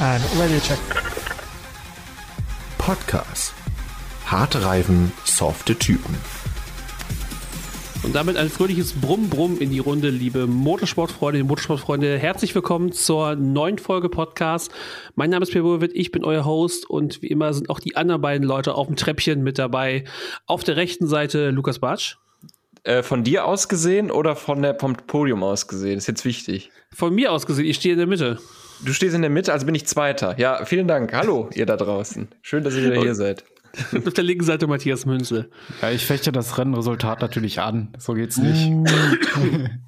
And radio check. Podcast. Harte Reifen, softe Typen. Und damit ein fröhliches Brumm-Brumm in die Runde, liebe Motorsportfreunde, Motorsportfreunde. Herzlich willkommen zur neuen Folge Podcast. Mein Name ist Pierre Burwitt, ich bin euer Host und wie immer sind auch die anderen beiden Leute auf dem Treppchen mit dabei. Auf der rechten Seite Lukas Bartsch. Äh, von dir aus gesehen oder von der, vom Podium aus gesehen? Ist jetzt wichtig. Von mir aus gesehen, ich stehe in der Mitte. Du stehst in der Mitte, also bin ich Zweiter. Ja, vielen Dank. Hallo, ihr da draußen. Schön, dass ihr wieder hier seid. Auf der linken Seite Matthias Münze. Ja, ich fechte das Rennresultat natürlich an. So geht's nicht.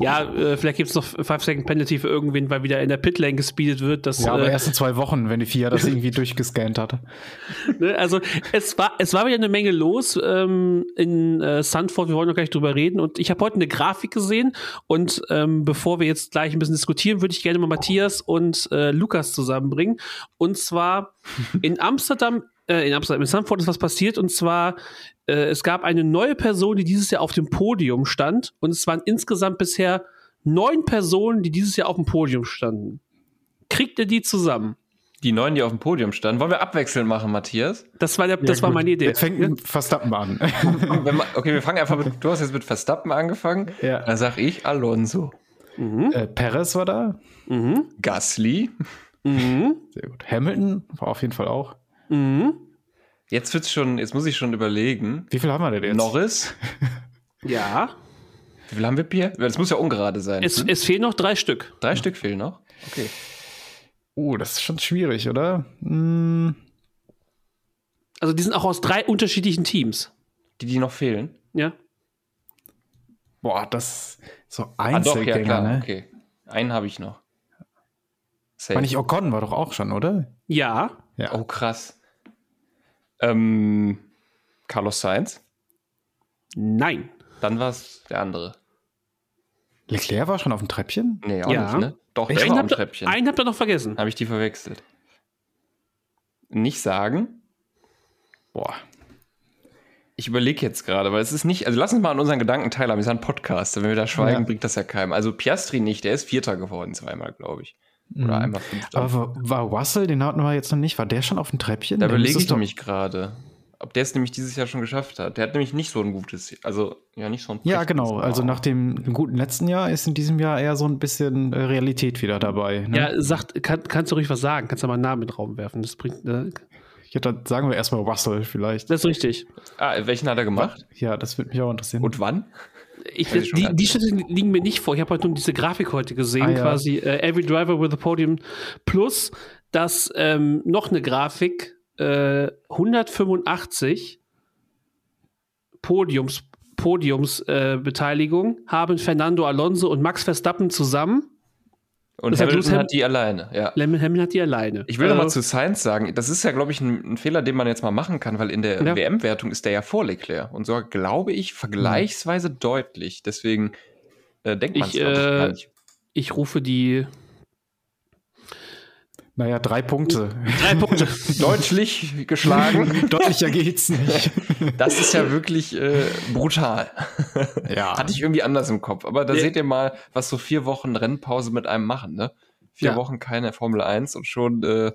Ja, äh, vielleicht gibt es noch 5-Second Penalty für irgendwen, weil wieder in der Pitlane gespeedet wird. Dass, ja, aber äh, erst in zwei Wochen, wenn die FIA das irgendwie durchgescannt hatte. Ne, also es war, es war wieder eine Menge los ähm, in äh, Sandford, wir wollen noch gleich drüber reden. Und ich habe heute eine Grafik gesehen und ähm, bevor wir jetzt gleich ein bisschen diskutieren, würde ich gerne mal Matthias und äh, Lukas zusammenbringen. Und zwar in Amsterdam, äh, in Amsterdam, in Sandford ist was passiert und zwar äh, es gab eine neue Person, die dieses Jahr auf dem Podium stand und es waren insgesamt bisher neun Personen, die dieses Jahr auf dem Podium standen. Kriegt ihr die zusammen? Die neun, die auf dem Podium standen. Wollen wir abwechselnd machen, Matthias? Das war, der, das war meine Idee. Jetzt fängt ein Verstappen an. Okay, wir fangen einfach mit, du hast jetzt mit Verstappen angefangen. Ja. Dann sag ich Alonso. äh, Perez war da. Mhm. Gasly. Mhm. Sehr gut. Hamilton war auf jeden Fall auch. Mhm. Jetzt wird's schon, jetzt muss ich schon überlegen. Wie viel haben wir denn jetzt? Norris. Ja. Wie viel haben wir, Pierre? Das muss ja ungerade sein. Es, hm? es fehlen noch drei Stück. Drei Stück fehlen noch. Okay. Oh, das ist schon schwierig, oder? Hm, Also die sind auch aus drei unterschiedlichen Teams. Die, die noch fehlen. Ja. boah, das so Ah, doch, Einzelgänger, ja, klar. ne? Okay. Einen habe ich noch. Safe. War nicht Ocon, war doch auch schon, oder? Ja. Ja. Oh, krass. Ähm, Carlos Sainz. Nein. Dann war es der andere. Leclerc war schon auf dem Treppchen? Nee, auch Ja. nicht, ne? Doch, der Einen war am habt, ihr, Treppchen. einen habt ihr noch vergessen. Habe ich die verwechselt. Nicht sagen. Boah. Ich überlege jetzt gerade, weil es ist nicht, also lass uns mal an unseren Gedanken teilhaben. Wir sind ein Podcast, wenn wir da schweigen, Ja. bringt das ja keinem. Also Piastri nicht, der ist Vierter geworden zweimal, glaube ich. Oder Mhm. einmal Fünfter. Aber war, Russell, den hatten wir jetzt noch nicht, war der schon auf dem Treppchen? da überlege ich doch- nämlich gerade, ob der es nämlich dieses Jahr schon geschafft hat. Der hat nämlich nicht so ein gutes, also ja, nicht so ein Ja, genau. Also nach dem guten letzten Jahr ist in diesem Jahr eher so ein bisschen äh, Realität wieder dabei. Ne? Ja, sagt, kann, kannst du ruhig was sagen? Kannst du mal einen Namen in den Raum werfen? Das bringt. Ne? Ja, dann sagen wir erstmal Russell vielleicht. Das ist richtig. Ah, welchen hat er gemacht? Ja, das würde mich auch interessieren. Und wann? Ich, die, die nicht. Schritte liegen mir nicht vor. Ich habe heute nur diese Grafik heute gesehen, Ah, ja. quasi äh, Every Driver with a Podium plus dass ähm, noch eine Grafik äh, 185 Podiums Podiumsbeteiligung äh, haben Fernando Alonso und Max Verstappen zusammen. Und Hamilton Lewis hat die alleine, ja. Hamilton hat die alleine. Ich will noch mal Äh, zu Sainz sagen, das ist ja, glaube ich, ein, ein Fehler, den man jetzt mal machen kann, weil in der Ja. WM-Wertung ist der ja vor Leclerc und so, glaube ich, vergleichsweise deutlich. Deswegen äh, denkt man es, Ich, ich, äh, nicht. Ich rufe die Naja, drei Punkte. drei Punkte. Deutlich geschlagen. Deutlicher geht's nicht. Das ist ja wirklich äh, brutal. ja. Hatte ich irgendwie anders im Kopf. Aber da Ja. seht ihr mal, was so vier Wochen Rennpause mit einem machen, ne? Vier Ja. Wochen keine Formel 1 und schon äh,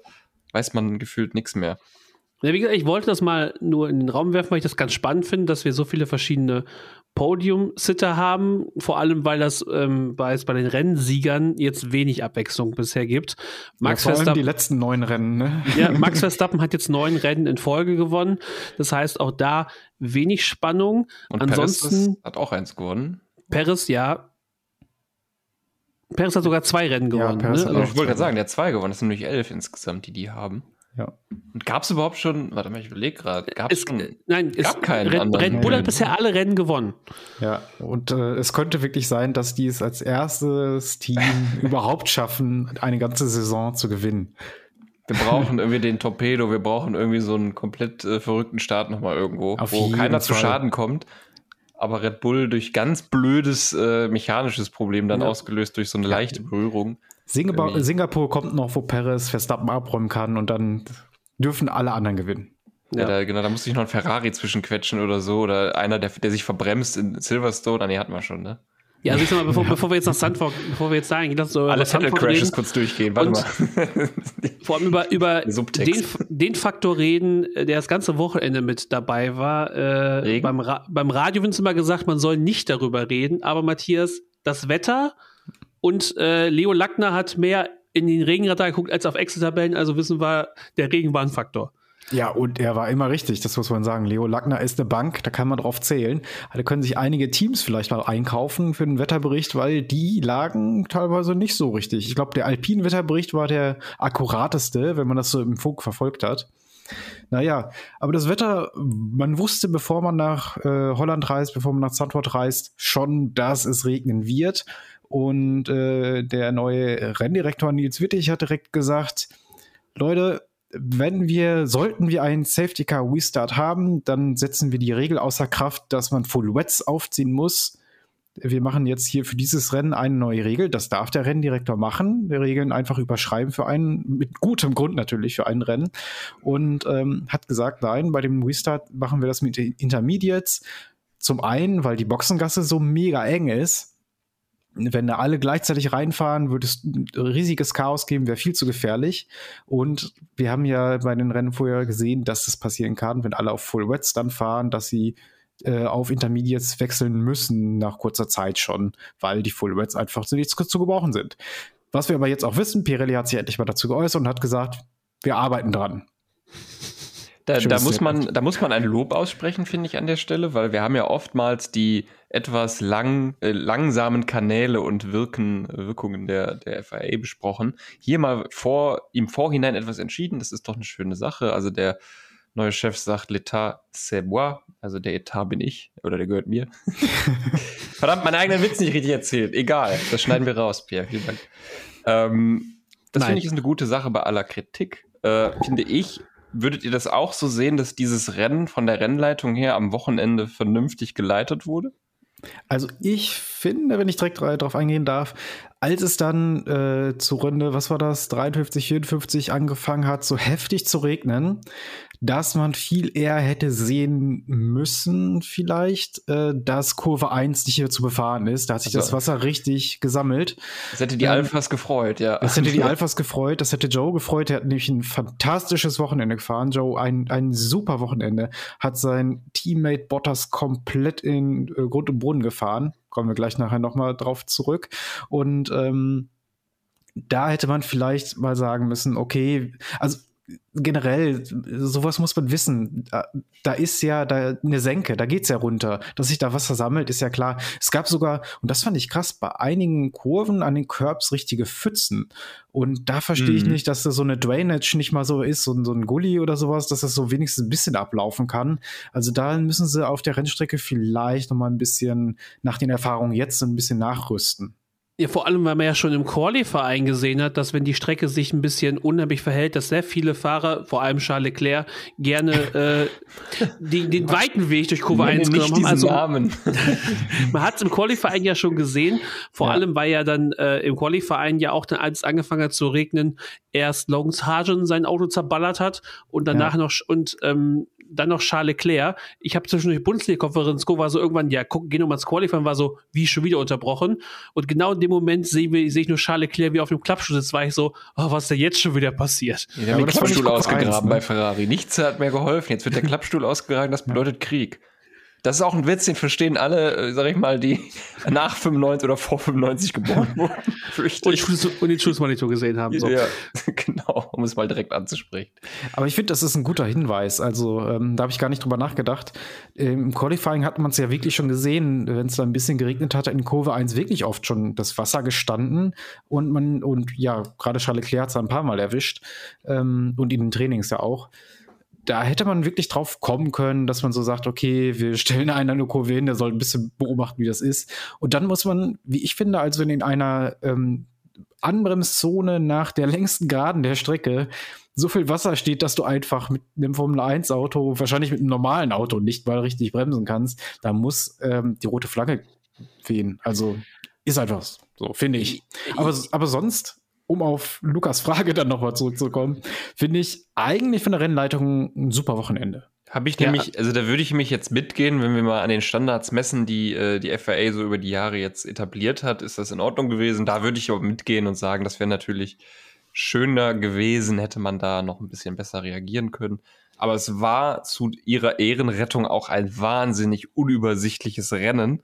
weiß man gefühlt nichts mehr. Ja, wie gesagt, ich wollte das mal nur in den Raum werfen, weil ich das ganz spannend finde, dass wir so viele verschiedene Podium-Sitter haben. Vor allem, weil das ähm, bei, bei den Rennsiegern jetzt wenig Abwechslung bisher gibt. Max, ja, vor allem die Verstappen, letzten neun Rennen, ne? ja, Max Verstappen hat jetzt neun Rennen in Folge gewonnen. Das heißt, auch da wenig Spannung. Und Ansonsten, Perez ist- hat auch eins gewonnen. Perez, ja. Perez hat sogar zwei Rennen Ja, gewonnen. Perez ne? Also, ich wollte gerade sagen, der hat zwei gewonnen. Das sind nämlich elf insgesamt, die die haben. Ja. Und gab es überhaupt schon, warte mal, ich überlege gerade, gab es schon, nein, es, gab keinen Red, anderen Red Bull hat bisher alle Rennen gewonnen. Ja, und äh, es könnte wirklich sein, dass die es als erstes Team überhaupt schaffen, eine ganze Saison zu gewinnen. wir brauchen irgendwie den Torpedo, wir brauchen irgendwie so einen komplett äh, verrückten Start nochmal irgendwo, Auf wo keiner zu Fall. Schaden kommt. Aber Red Bull durch ganz blödes äh, mechanisches Problem dann Ja. ausgelöst durch so eine leichte Berührung. Singapur. Singapur kommt noch, wo Perez Verstappen abräumen kann und dann dürfen alle anderen gewinnen. Ja. Ja. da, genau, da musste ich noch ein Ferrari zwischenquetschen oder so. Oder einer, der, der sich verbremst in Silverstone. Ah, nee, hatten wir schon, ne? Ja, also ich sag mal, bevor, bevor wir jetzt nach Sandford, bevor wir jetzt sagen, lass uns über Alle Sandford Crashes reden kurz durchgehen, warte Und- mal. vor allem über, über den, den Faktor reden, der das ganze Wochenende mit dabei war. Äh, beim, Ra beim Radio wird immer gesagt, man soll nicht darüber reden, aber Matthias, das Wetter und äh, Leo Lackner hat mehr in den Regenradar geguckt als auf Excel-Tabellen, also wissen wir, der Regen war ein Faktor. Ja, und er war immer richtig, das muss man sagen. Leo Lackner ist eine Bank, da kann man drauf zählen. Da können sich einige Teams vielleicht mal einkaufen für den Wetterbericht, weil die lagen teilweise nicht so richtig. Ich glaube, der Alpin-Wetterbericht war der akkurateste, wenn man das so im Funk verfolgt hat. Naja, aber das Wetter, man wusste, bevor man nach äh, Holland reist, bevor man nach Zandvoort reist, schon, dass es regnen wird. Und äh, der neue Renndirektor Nils Wittig hat direkt gesagt, Leute, wenn wir, sollten wir einen Safety Car Restart haben, dann setzen wir die Regel außer Kraft, dass man Full Wets aufziehen muss. Wir machen jetzt hier für dieses Rennen eine neue Regel. Das darf der Renndirektor machen. Wir Regeln einfach überschreiben für einen, mit gutem Grund natürlich für ein Rennen. Und ähm, hat gesagt, nein, bei dem Restart machen wir das mit den Intermediates. Zum einen, weil die Boxengasse so mega eng ist. Wenn da alle gleichzeitig reinfahren, würde es riesiges Chaos geben, wäre viel zu gefährlich. Und wir haben ja bei den Rennen vorher gesehen, dass es passieren kann, wenn alle auf Full Wets dann fahren, dass sie äh, auf Intermediates wechseln müssen nach kurzer Zeit schon, weil die Full Wets einfach zu nichts zu gebrauchen sind. Was wir aber jetzt auch wissen, Pirelli hat sich endlich mal dazu geäußert und hat gesagt, wir arbeiten dran. Da, da, muss man, da muss man ein Lob aussprechen, finde ich, an der Stelle, weil wir haben ja oftmals die etwas lang, äh, langsamen Kanäle und Wirken, Wirkungen der, der FIA besprochen. Hier mal vor, im Vorhinein etwas entschieden, das ist doch eine schöne Sache. Also der neue Chef sagt, l'État c'est moi, also der Etat bin ich, oder der gehört mir. Verdammt, meinen eigenen Witz nicht richtig erzählt. Egal, das schneiden wir raus, Pierre, vielen Dank. Ähm, das finde ich ist eine gute Sache bei aller Kritik. Äh, finde ich, würdet ihr das auch so sehen, dass dieses Rennen von der Rennleitung her am Wochenende vernünftig geleitet wurde? Also ich finde, wenn ich direkt darauf eingehen darf, als es dann äh, zu Runde, was war das, 53, 54 angefangen hat, so heftig zu regnen, dass man viel eher hätte sehen müssen, vielleicht, äh, dass Kurve 1 nicht mehr zu befahren ist. Da hat sich Also- das Wasser richtig gesammelt. Das hätte die Ähm, Alphas gefreut, ja. Das hätte die Alphas gefreut, das hätte Joe gefreut. Er hat nämlich ein fantastisches Wochenende gefahren. Joe, ein, ein super Wochenende. Hat sein Teammate Bottas komplett in äh, Grund und Boden gefahren. Kommen wir gleich nachher nochmal drauf zurück. Und ähm, da hätte man vielleicht mal sagen müssen, okay, also generell, sowas muss man wissen. Da, da ist ja da eine Senke, da geht's ja runter. Dass sich da Wasser sammelt, ist ja klar. Es gab sogar, und das fand ich krass, bei einigen Kurven an den Curbs richtige Pfützen. Und da verstehe ich Mhm. nicht, dass da so eine Drainage nicht mal so ist, so, ein- so ein Gully oder sowas, dass das so wenigstens ein bisschen ablaufen kann. Also da müssen sie auf der Rennstrecke vielleicht noch mal ein bisschen nach den Erfahrungen jetzt ein bisschen nachrüsten. Ja, vor allem, weil man ja schon im Qualifying gesehen hat, dass wenn die Strecke sich ein bisschen unheimlich verhält, dass sehr viele Fahrer, vor allem Charles Leclerc, gerne äh, die, den weiten Weg durch Kurve Nenne 1 nicht genommen haben. Also Namen. man hat es im Qualifying ja schon gesehen, vor Ja. allem, weil ja dann äh, im Qualifying ja auch dann, als es angefangen hat zu regnen, erst Logan Sargent sein Auto zerballert hat und danach noch sch- und ähm, dann noch Charles Leclerc. Ich habe zwischendurch Bundesliga-Konferenz geguckt, war so irgendwann, ja, guck, geh nochmal ins Qualifying, war so, wie schon wieder unterbrochen. Und genau in dem Moment sehe seh ich nur Charles Leclerc wie auf dem Klappstuhl sitzt, war ich so, oh, was ist denn jetzt schon wieder passiert? Ja, aber das Klappstuhl ausgegraben eins, ne? bei Ferrari. Nichts hat mehr geholfen. Jetzt wird der Klappstuhl ausgegraben, das bedeutet Krieg. Das ist auch ein Witz, den verstehen alle, äh, sag ich mal, die nach 95 oder vor 95 geboren wurden. Und, und den Schussmonitor gesehen haben. So. Ja, genau, um es mal direkt anzusprechen. Aber ich finde, das ist ein guter Hinweis. Also ähm, da habe ich gar nicht drüber nachgedacht. Ähm, Im Qualifying hat man es ja wirklich schon gesehen, wenn es da ein bisschen geregnet hat, in Kurve 1 wirklich oft schon das Wasser gestanden. Und man, und ja, gerade Charles Leclerc hat es ein paar Mal erwischt. Ähm, und in den Trainings ja auch. Da hätte man wirklich drauf kommen können, dass man so sagt, okay, wir stellen einen an eine Kurve hin, der soll ein bisschen beobachten, wie das ist. Und dann muss man, wie ich finde, also wenn in einer ähm, Anbremszone nach der längsten Geraden der Strecke so viel Wasser steht, dass du einfach mit einem Formel 1 Auto, wahrscheinlich mit einem normalen Auto nicht mal richtig bremsen kannst, da muss ähm, die rote Flagge wehen. Also ist einfach so, finde ich. Aber, aber sonst, um auf Lukas Frage dann nochmal zurückzukommen, finde ich eigentlich von der Rennleitung ein super Wochenende. Habe ich Ja. nämlich, also da würde ich mich jetzt mitgehen, wenn wir mal an den Standards messen, die äh, die FAA so über die Jahre jetzt etabliert hat, ist das in Ordnung gewesen. Da würde ich aber mitgehen und sagen, das wäre natürlich schöner gewesen, hätte man da noch ein bisschen besser reagieren können. Aber es war zu ihrer Ehrenrettung auch ein wahnsinnig unübersichtliches Rennen.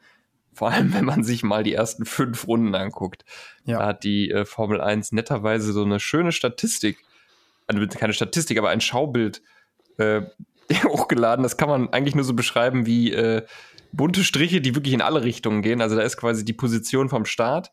Vor allem, wenn man sich mal die ersten fünf Runden anguckt. Ja. Da hat die äh, Formel 1 netterweise so eine schöne Statistik, also keine Statistik, aber ein Schaubild äh, hochgeladen. Das kann man eigentlich nur so beschreiben wie äh, bunte Striche, die wirklich in alle Richtungen gehen. Also da ist quasi die Position vom Start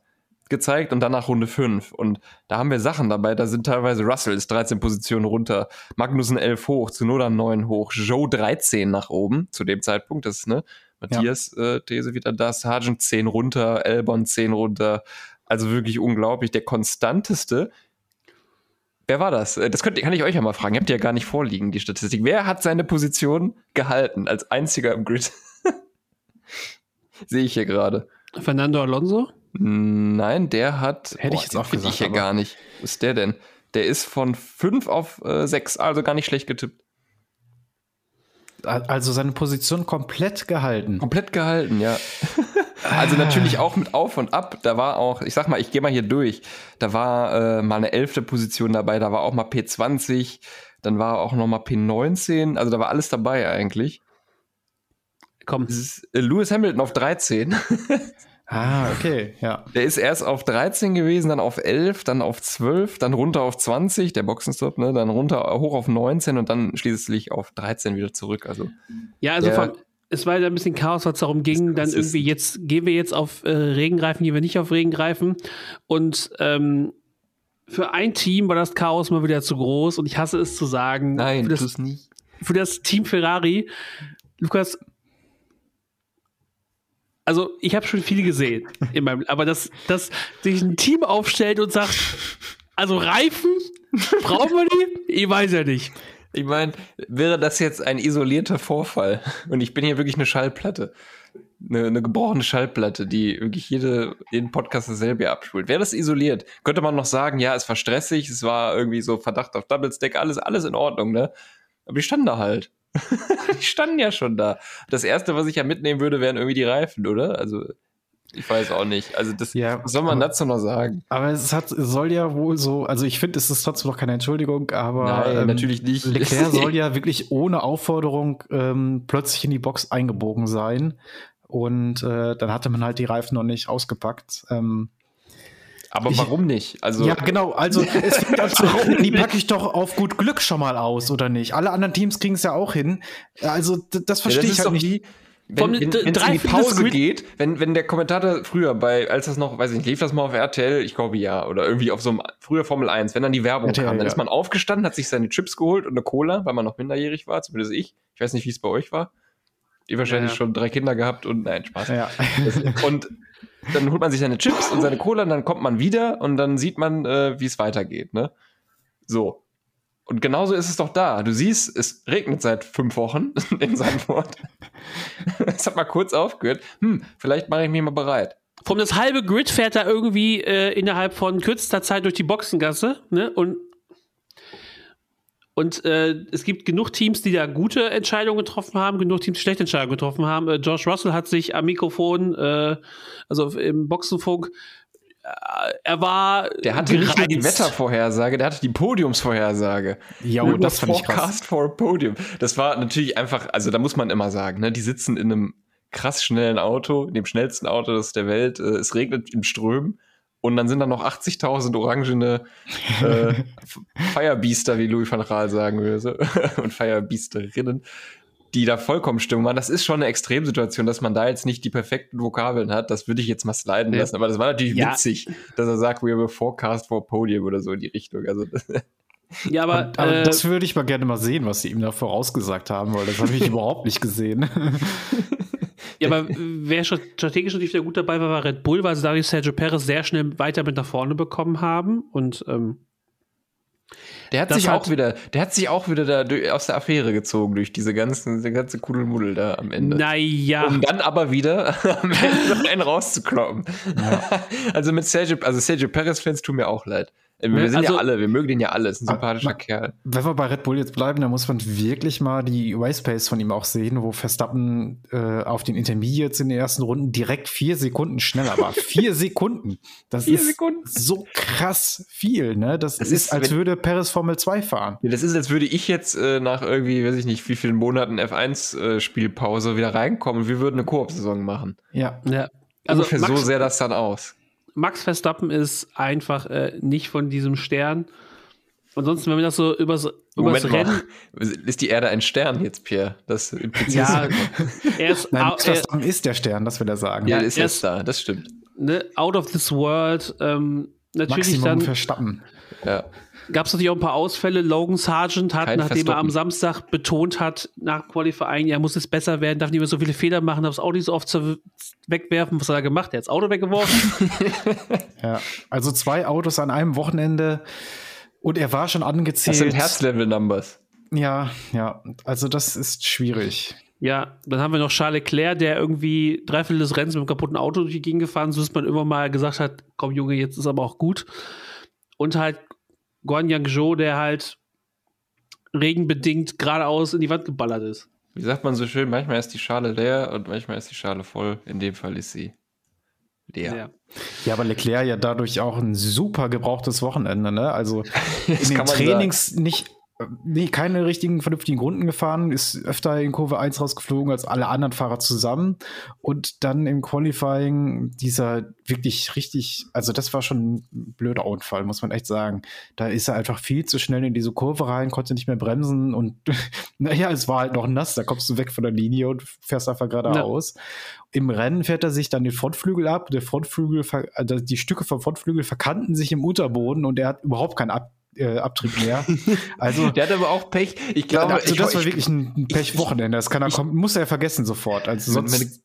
gezeigt und danach Runde 5. Und da haben wir Sachen dabei. Da sind teilweise Russell ist 13 Positionen runter, Magnussen 11 hoch, Zunoda 9 hoch, Joe 13 nach oben zu dem Zeitpunkt. Das ist, ne? Matthias äh, These wieder da, Sargent 10 runter, Albon 10 runter. Also wirklich unglaublich. Der konstanteste. Wer war das? Äh, Das könnt, kann ich euch ja mal fragen. Ihr habt ja gar nicht vorliegen, die Statistik. Wer hat seine Position gehalten als einziger im Grid? Sehe ich hier gerade. Fernando Alonso? Nein, der hat. Hätte ich jetzt auch gesagt, Ich hier gar nicht. Was ist der denn? Der ist von 5 auf äh, 6, also gar nicht schlecht getippt. Also seine Position komplett gehalten. Komplett gehalten, ja. also natürlich auch mit Auf und Ab. Da war auch, ich sag mal, ich gehe mal hier durch. Da war äh, mal eine elfte Position dabei, da war auch mal P20, dann war auch noch mal P19, also da war alles dabei eigentlich. Komm. Äh, Lewis Hamilton auf 13. Ah, okay, ja. Der ist erst auf 13 gewesen, dann auf 11, dann auf 12, dann runter auf 20, der Boxenstopp, ne, dann runter hoch auf 19 und dann schließlich auf 13 wieder zurück. Also Ja, also Der- von, es war ja ein bisschen Chaos, was darum ging, dann ist- irgendwie jetzt gehen wir jetzt auf äh, Regenreifen, gehen wir nicht auf Regenreifen. Und ähm, für ein Team war das Chaos mal wieder zu groß und ich hasse es zu sagen. nein, für das, tu's nicht. für das Team Ferrari, Lukas, also ich habe schon viel gesehen, in meinem, aber dass, dass sich ein Team aufstellt und sagt, also Reifen, brauchen wir die? Ich weiß ja nicht. Ich meine, wäre das jetzt ein isolierter Vorfall und ich bin hier wirklich eine Schallplatte, eine, eine gebrochene Schallplatte, die wirklich jede, jeden Podcast dasselbe abspult. Wäre das isoliert, könnte man noch sagen, ja, es war stressig, es war irgendwie so Verdacht auf Double Stack, alles, alles in Ordnung, ne? Aber die standen da halt. die standen ja schon da. Das erste, was ich ja mitnehmen würde, wären irgendwie die Reifen, oder? Also, ich weiß auch nicht. Also, das Ja, was soll man aber- dazu noch sagen? Aber es hat, es soll ja wohl so, also ich finde, es ist trotzdem noch keine Entschuldigung, aber Nein, ähm, natürlich nicht. Leclerc soll ja wirklich ohne Aufforderung ähm, plötzlich in die Box eingebogen sein. Und äh, dann hatte man halt die Reifen noch nicht ausgepackt. Ähm, Aber Ich- warum nicht? Also, ja, genau. Also es fängt an zu rauchen. Die packe ich doch auf gut Glück schon mal aus, oder nicht? Alle anderen Teams kriegen es ja auch hin. Also das Ja, verstehe das ich halt doch nicht. wenn, wenn, wenn es in die Pause geht, wenn, wenn der Kommentator früher bei, als das noch, weiß ich nicht, lief das mal auf RTL, ich glaube ja, oder irgendwie auf so einem früher Formel 1, wenn dann die Werbung RTL, kam, dann ja. ist man aufgestanden, hat sich seine Chips geholt und eine Cola, weil man noch minderjährig war, zumindest ich. Ich weiß nicht, wie es bei euch war. Die wahrscheinlich Ja. schon drei Kinder gehabt und nein, Spaß. Ja. Und dann holt man sich seine Chips und seine Cola und dann kommt man wieder und dann sieht man, äh, wie es weitergeht, ne? So. Und genauso ist es doch da. Du siehst, es regnet seit fünf Wochen in Sandford. Es hat mal kurz aufgehört. Hm, vielleicht mache ich mich mal bereit. Vom das halbe Grid fährt er irgendwie äh, innerhalb von kürzester Zeit durch die Boxengasse, ne? Und und äh, es gibt genug Teams, die da gute Entscheidungen getroffen haben, genug Teams, die schlechte Entscheidungen getroffen haben. Äh, George Russell hat sich am Mikrofon, äh, also im Boxenfunk, äh, er war Der hatte nicht nur die gereizt. Wettervorhersage, der hatte die Podiumsvorhersage. Jo, Nur das fand ich krass. Forecast for a Podium. Das war natürlich einfach, also da muss man immer sagen, ne, die sitzen in einem krass schnellen Auto, in dem schnellsten Auto der Welt. Äh, es regnet im Strömen und dann sind da noch 80.000 orangene äh, Firebeaster, wie Louis van Gaal sagen würde, und Firebeasterinnen, die da vollkommen Stimmung waren. Das ist schon eine Extremsituation, dass man da jetzt nicht die perfekten Vokabeln hat. Das würde ich jetzt mal sliden lassen. Aber das war natürlich Ja. witzig, dass er sagt, we have a forecast for a podium oder so in die Richtung. Also Ja, aber, Aber äh, das würde ich mal gerne mal sehen, was sie ihm da vorausgesagt haben, weil das habe ich überhaupt nicht gesehen. Ja, aber wer schon strategisch natürlich wieder gut dabei war, war Red Bull, weil sie dadurch Sergio Perez sehr schnell weiter mit nach vorne bekommen haben. Und ähm, Der hat Das sich hat- auch wieder, der hat sich auch wieder da durch, aus der Affäre gezogen durch diese ganzen, der ganze Kuddelmuddel da am Ende. naja, Um dann aber wieder am Ende noch einen rauszukloppen. Also mit Sergio, also Sergio Perez-Fans tun mir auch leid. Wir sind Also- ja alle, wir mögen den ja alle, ist ein Ah, sympathischer ma- Kerl. Wenn wir bei Red Bull jetzt bleiben, dann muss man wirklich mal die Race Pace von ihm auch sehen, wo Verstappen äh, auf den Intermediates in den ersten Runden direkt vier Sekunden schneller war. vier Sekunden. Das Vier ist Sekunden. so krass viel, ne? Das, Das ist, ist, als wenn- würde Perez Formel 2 fahren. Ja, das ist, als würde ich jetzt äh, nach irgendwie, weiß ich nicht, wie vielen Monaten F1-Spielpause wieder reinkommen und wir würden eine Koop-Saison machen. Ja. Ja. Also Ungefähr Max, so sähe das dann aus. Max Verstappen ist einfach äh, nicht von diesem Stern. Ansonsten, wenn wir das so übers, übers Moment Rennen. mal, ist die Erde ein Stern jetzt, Pierre? Das impliziert Ja, er ist Nein, Max er, Verstappen ist der Stern, das will er sagen. ja, Ja, ist er jetzt ist- da, das stimmt. ne, out of this world. Ähm, natürlich Maximum dann Verstappen. Ja. Gab es natürlich auch ein paar Ausfälle. Logan Sargent hat, Kein nachdem er am. Samstag betont hat, nach Qualifying, er muss es besser werden, darf nicht mehr so viele Fehler machen, darf das Audi so oft wegwerfen. Was hat er gemacht? Er hat das Auto weggeworfen. Ja. Also zwei Autos an einem Wochenende und er war schon angezählt. Das sind Herzlevel-Numbers. Ja, ja. Also das ist schwierig. ja, dann haben wir noch Charles Leclerc, der irgendwie dreiviertel des Rennens mit einem kaputten Auto durch die Gegend gefahren ist, bis man immer mal gesagt hat, komm Junge, jetzt ist aber auch gut. Und halt Guan Yang Zhou, der halt regenbedingt geradeaus in die Wand geballert ist. Wie sagt man so schön, manchmal ist die Schale leer und manchmal ist die Schale voll. In dem Fall ist sie leer. Ja. Ja, aber Leclerc ja dadurch auch ein super gebrauchtes Wochenende, ne? Also in den kann man Trainings nicht, äh, nee, keine richtigen vernünftigen Runden gefahren, ist öfter in Kurve 1 rausgeflogen als alle anderen Fahrer zusammen. Und dann im Qualifying dieser wirklich richtig, also das war schon ein blöder Unfall, muss man echt sagen. Da ist er einfach viel zu schnell in diese Kurve rein, konnte nicht mehr bremsen und naja, es war halt noch nass, da kommst du weg von der Linie und fährst einfach geradeaus. Im Rennen fährt er sich dann den Frontflügel ab. Der Frontflügel, also die Stücke vom Frontflügel verkanten sich im Unterboden und er hat überhaupt keinen ab, äh, Abtrieb mehr. Also, Der hat aber auch Pech. Ich glaube, also ich, das war ich, wirklich ein Pechwochenende. Das kann er, kommen, muss er vergessen sofort. Also meine, sonst,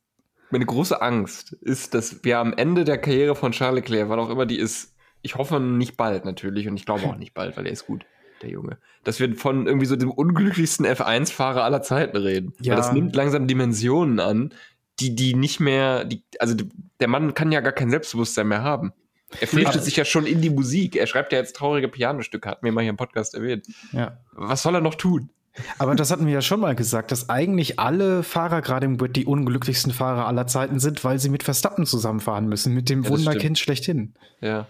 meine große Angst ist, dass wir am Ende der Karriere von Charles Leclerc, wann auch immer die ist, ich hoffe nicht bald natürlich und ich glaube auch nicht bald, weil er ist gut, der Junge, dass wir von irgendwie so dem unglücklichsten F1-Fahrer aller Zeiten reden. Ja. Weil das nimmt langsam Dimensionen an, die, die nicht mehr, die, also der Mann kann ja gar kein Selbstbewusstsein mehr haben. Er flüchtet sich ja schon in die Musik. Er schreibt ja jetzt traurige Pianostücke, hat mir mal hier im Podcast erwähnt. ja. Was soll er noch tun? Aber das hatten wir ja schon mal gesagt, dass eigentlich alle Fahrer gerade im Grid die unglücklichsten Fahrer aller Zeiten sind, weil sie mit Verstappen zusammenfahren müssen, mit dem Ja, Wunderkind schlechthin. Ja.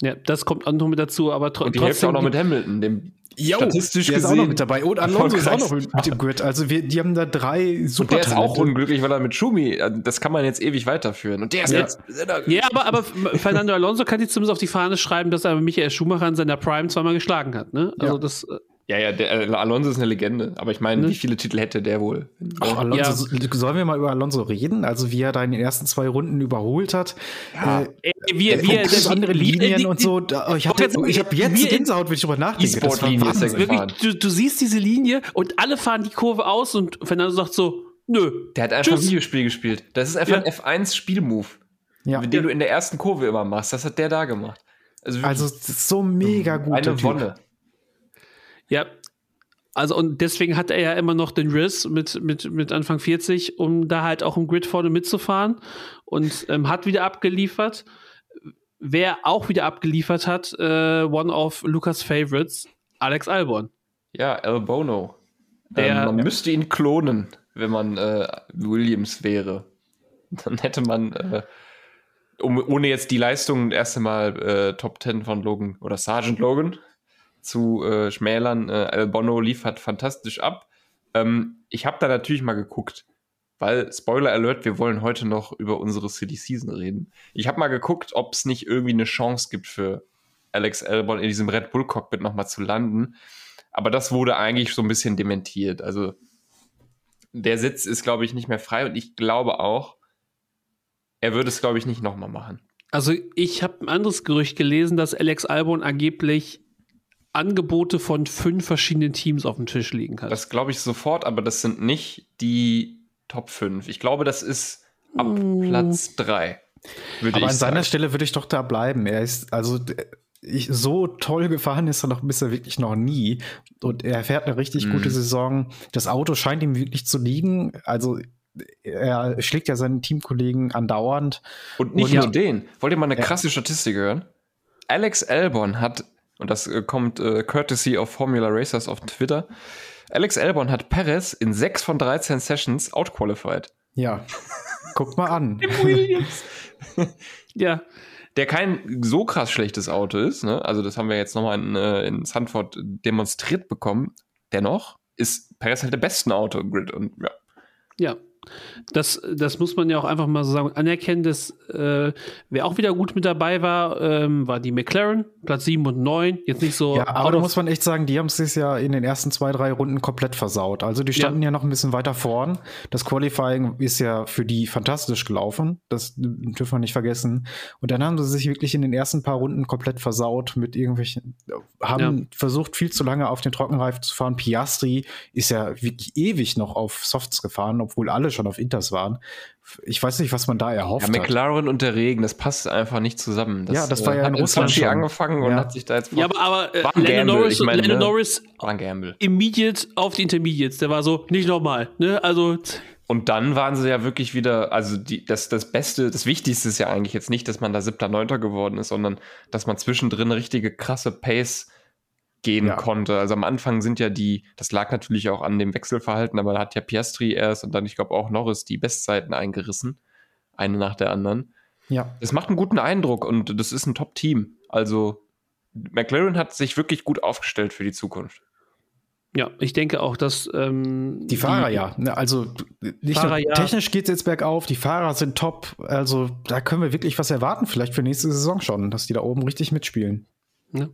Ja, das kommt auch noch mit dazu, aber tro Und die Hälfte trotzdem. auch noch mit Hamilton, dem statistisch der ist auch gesehen noch mit dabei. Und Alonso ist auch noch mit dem Grid. Also wir, die haben da drei super Und der ist auch unglücklich, weil er mit Schumi, äh, das kann man jetzt ewig weiterführen. Und der ist Ja. jetzt. ja, aber, aber Fernando Alonso kann sich zumindest auf die Fahne schreiben, dass er Michael Schumacher in seiner Prime zweimal geschlagen hat. Ne? Also Ja. das, äh, Ja, ja, der äh, Alonso ist eine Legende. Aber ich meine, Ne? wie viele Titel hätte der wohl? Ach, Alonso, Ja. so- sollen wir mal über Alonso reden? Also wie er da in den ersten zwei Runden überholt hat. Ja. Äh, ey, wie, er wie, guckt wie, andere Linien wie- und so. Da, ich habe jetzt- ich hab jetzt Gänsehaut, wenn ich drüber nachdenke. Das ist. Wirklich, du, du siehst diese Linie und alle fahren die Kurve aus und Fernando sagt so, nö. Der hat einfach Tschüss. ein Videospiel gespielt. Das ist einfach Ja. ein F1-Spielmove, Ja. den du in der ersten Kurve immer machst. Das hat der da gemacht. Also, Also das ist so mega gut. eine Wonne. Ja. Also und deswegen hat er ja immer noch den Riss mit, mit, mit Anfang 40, um da halt auch im Grid vorne mitzufahren und ähm, hat wieder abgeliefert. Wer auch wieder abgeliefert hat, äh, one of Lucas Favorites, Alex Albon. Ja, El Bono. Der- ähm, man müsste ihn klonen, wenn man äh, Williams wäre. Dann hätte man, äh, um, ohne jetzt die Leistung erst einmal äh, Top 10 von Logan oder Sergeant Logan zu äh, schmälern, äh, El Bono liefert fantastisch ab. Ähm, ich habe da natürlich mal geguckt, weil, Spoiler Alert, wir wollen heute noch über unsere City Season reden. Ich habe mal geguckt, ob es nicht irgendwie eine Chance gibt für Alex Albon in diesem Red Bull Cockpit nochmal zu landen. Aber das wurde eigentlich so ein bisschen dementiert. Also der Sitz ist, glaube ich, nicht mehr frei und ich glaube auch, er würde es, glaube ich, nicht nochmal machen. Also ich habe ein anderes Gerücht gelesen, dass Alex Albon angeblich Angebote von fünf verschiedenen Teams auf dem Tisch liegen hat. Das glaube ich sofort, aber das sind nicht die Top 5. Ich glaube, das ist ab Mm. Platz 3. Würde Aber ich an seiner sagen. Stelle würde ich doch da bleiben. Er ist, also ich, so toll gefahren ist er noch bisher wirklich noch nie. Und er fährt eine richtig Mhm. gute Saison. Das Auto scheint ihm wirklich zu liegen. Also er schlägt ja seinen Teamkollegen andauernd. Und nicht Und nur ja. den. Wollt ihr mal eine krasse Statistik hören? Alex Albon hat Und das äh, kommt äh, courtesy of Formula Racers auf Twitter. Alex Albon hat Perez in 6 von 13 Sessions outqualified. Ja, guck mal an. Williams. ja. Der kein so krass schlechtes Auto ist, ne? also das haben wir jetzt nochmal in, äh, in Sanford demonstriert bekommen. Dennoch ist Perez halt der besten Auto im Grid und ja. Ja, das, das muss man ja auch einfach mal so sagen, anerkennen, dass äh, wer auch wieder gut mit dabei war, ähm, war die McLaren, Platz 7 und 9. Jetzt nicht so. Ja, aber da muss man echt sagen, die haben es sich ja in den ersten zwei, drei Runden komplett versaut. Also die standen ja, ja noch ein bisschen weiter vorn. Das Qualifying ist ja für die fantastisch gelaufen. Das dürfen wir nicht vergessen. Und dann haben sie sich wirklich in den ersten paar Runden komplett versaut mit irgendwelchen, haben ja. versucht, viel zu lange auf den Trockenreifen zu fahren. Piastri ist ja wirklich ewig noch auf Softs gefahren, obwohl alle schon auf Inters waren. Ich weiß nicht, was man da erhofft ja, McLaren hat. und der Regen, das passt einfach nicht zusammen. Das, ja, das war ja äh, in Russland schon. angefangen und hat sich da jetzt Ja, aber, aber äh, Lando Norris, ich mein, Lando ne? Norris immediate auf die Intermediates. Der war so, nicht nochmal. Ne? Also und dann waren sie ja wirklich wieder, also die, das, das Beste, das Wichtigste ist ja eigentlich jetzt nicht, dass man da siebter, neunter geworden ist, sondern dass man zwischendrin richtige krasse Pace gehen ja. konnte. Also am Anfang sind ja die, das lag natürlich auch an dem Wechselverhalten, aber da hat ja Piastri erst und dann, ich glaube, auch Norris die Bestzeiten eingerissen. Eine nach der anderen. Ja. Das macht einen guten Eindruck und das ist ein Top-Team. Also McLaren hat sich wirklich gut aufgestellt für die Zukunft. Ja, ich denke auch, dass ähm, die Fahrer die, ja, ne, also nicht Fahrer, nur, ja. technisch geht es jetzt bergauf, die Fahrer sind top, also da können wir wirklich was erwarten, vielleicht für nächste Saison schon, dass die da oben richtig mitspielen. Ja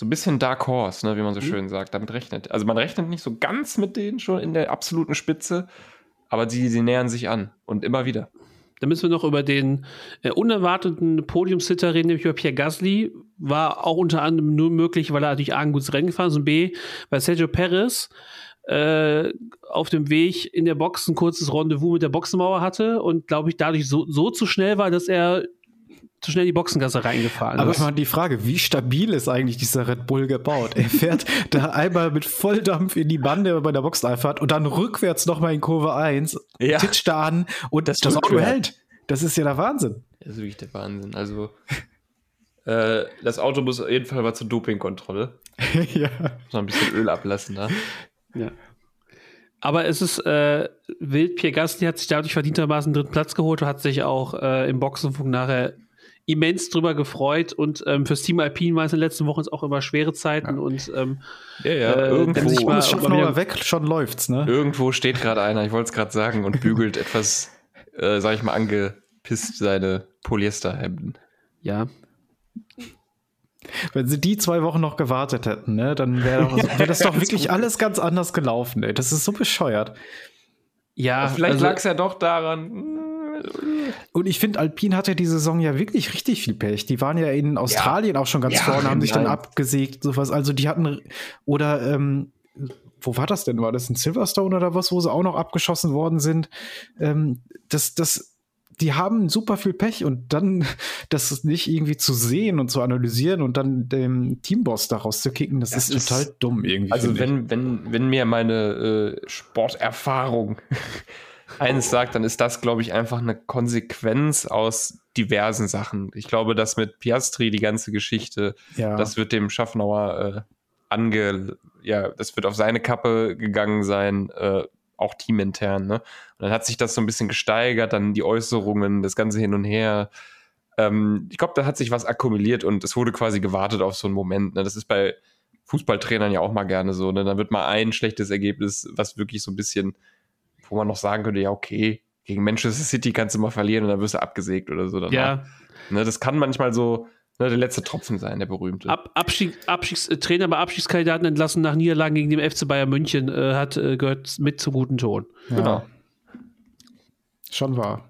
so ein bisschen Dark Horse, ne, wie man so mhm. schön sagt, damit rechnet. Also man rechnet nicht so ganz mit denen schon in der absoluten Spitze, aber sie, sie nähern sich an und immer wieder. Da müssen wir noch über den äh, unerwarteten Podiumsitter reden, nämlich über Pierre Gasly. War auch unter anderem nur möglich, weil er natürlich A, ein gutes Rennen gefahren ist und B, weil Sergio Perez äh, auf dem Weg in der Box ein kurzes Rendezvous mit der Boxenmauer hatte und, glaube ich, dadurch so, so zu schnell war, dass er zu schnell die Boxengasse reingefahren Aber ist. mal die Frage, wie stabil ist eigentlich dieser Red Bull gebaut? Er fährt da einmal mit Volldampf in die Bande bei der Boxeneinfahrt und dann rückwärts nochmal in Kurve 1, ja. titscht da an und das, das Auto hält. Das ist ja der Wahnsinn. Das ist wirklich der Wahnsinn. Also, äh, das Auto muss auf jeden Fall mal zur Dopingkontrolle. ja. Muss noch ein bisschen Öl ablassen da. Ja. Aber es ist äh, wild. Pierre Gasly hat sich dadurch verdientermaßen dritten Platz geholt und hat sich auch äh, im Boxenfunk nachher immens drüber gefreut und ähm, fürs Team Alpine war es in den letzten Wochen auch immer schwere Zeiten ja. und ähm, ja, ja, äh, irgendwo sich mal, mal weg, schon läuft's, ne? Irgendwo steht gerade einer, ich wollte es gerade sagen, und bügelt etwas, äh, sag ich mal, angepisst seine Polyesterhemden. Ja. Wenn sie die zwei Wochen noch gewartet hätten, ne, dann wäre wär das doch wirklich alles ganz anders gelaufen, ey. Das ist so bescheuert. Ja, Aber vielleicht also, lag es ja doch daran, und ich finde, Alpine hatte die Saison ja wirklich richtig viel Pech. Die waren ja in Australien ja. auch schon ganz ja, vorne, haben sich dann abgesägt, sowas. Also die hatten, oder ähm, wo war das denn? War das in Silverstone oder was, wo sie auch noch abgeschossen worden sind? Ähm, das, das, die haben super viel Pech und dann das nicht irgendwie zu sehen und zu analysieren und dann dem Teamboss daraus zu kicken, das, das ist total dumm irgendwie. Also wenn, wenn, wenn mir meine äh, Sporterfahrung eines sagt, dann ist das, glaube ich, einfach eine Konsequenz aus diversen Sachen. Ich glaube, dass mit Piastri die ganze Geschichte, ja. das wird dem Schaffnauer äh, ange, ja, das wird auf seine Kappe gegangen sein, äh, auch teamintern. Ne? Und dann hat sich das so ein bisschen gesteigert, dann die Äußerungen, das ganze hin und her. Ähm, ich glaube, da hat sich was akkumuliert und es wurde quasi gewartet auf so einen Moment. Ne? Das ist bei Fußballtrainern ja auch mal gerne so. Ne? Dann wird mal ein schlechtes Ergebnis, was wirklich so ein bisschen wo man noch sagen könnte, ja, okay, gegen Manchester City kannst du mal verlieren und dann wirst du abgesägt oder so. Danach. Ja. Ne, das kann manchmal so ne, der letzte Tropfen sein, der berühmte. Ab, Abstieg, Abstiegs, äh, Trainer bei Abstiegskandidaten entlassen nach Niederlagen gegen den FC Bayern München äh, hat, äh, gehört mit zu guten Ton. Ja. Genau. Schon wahr.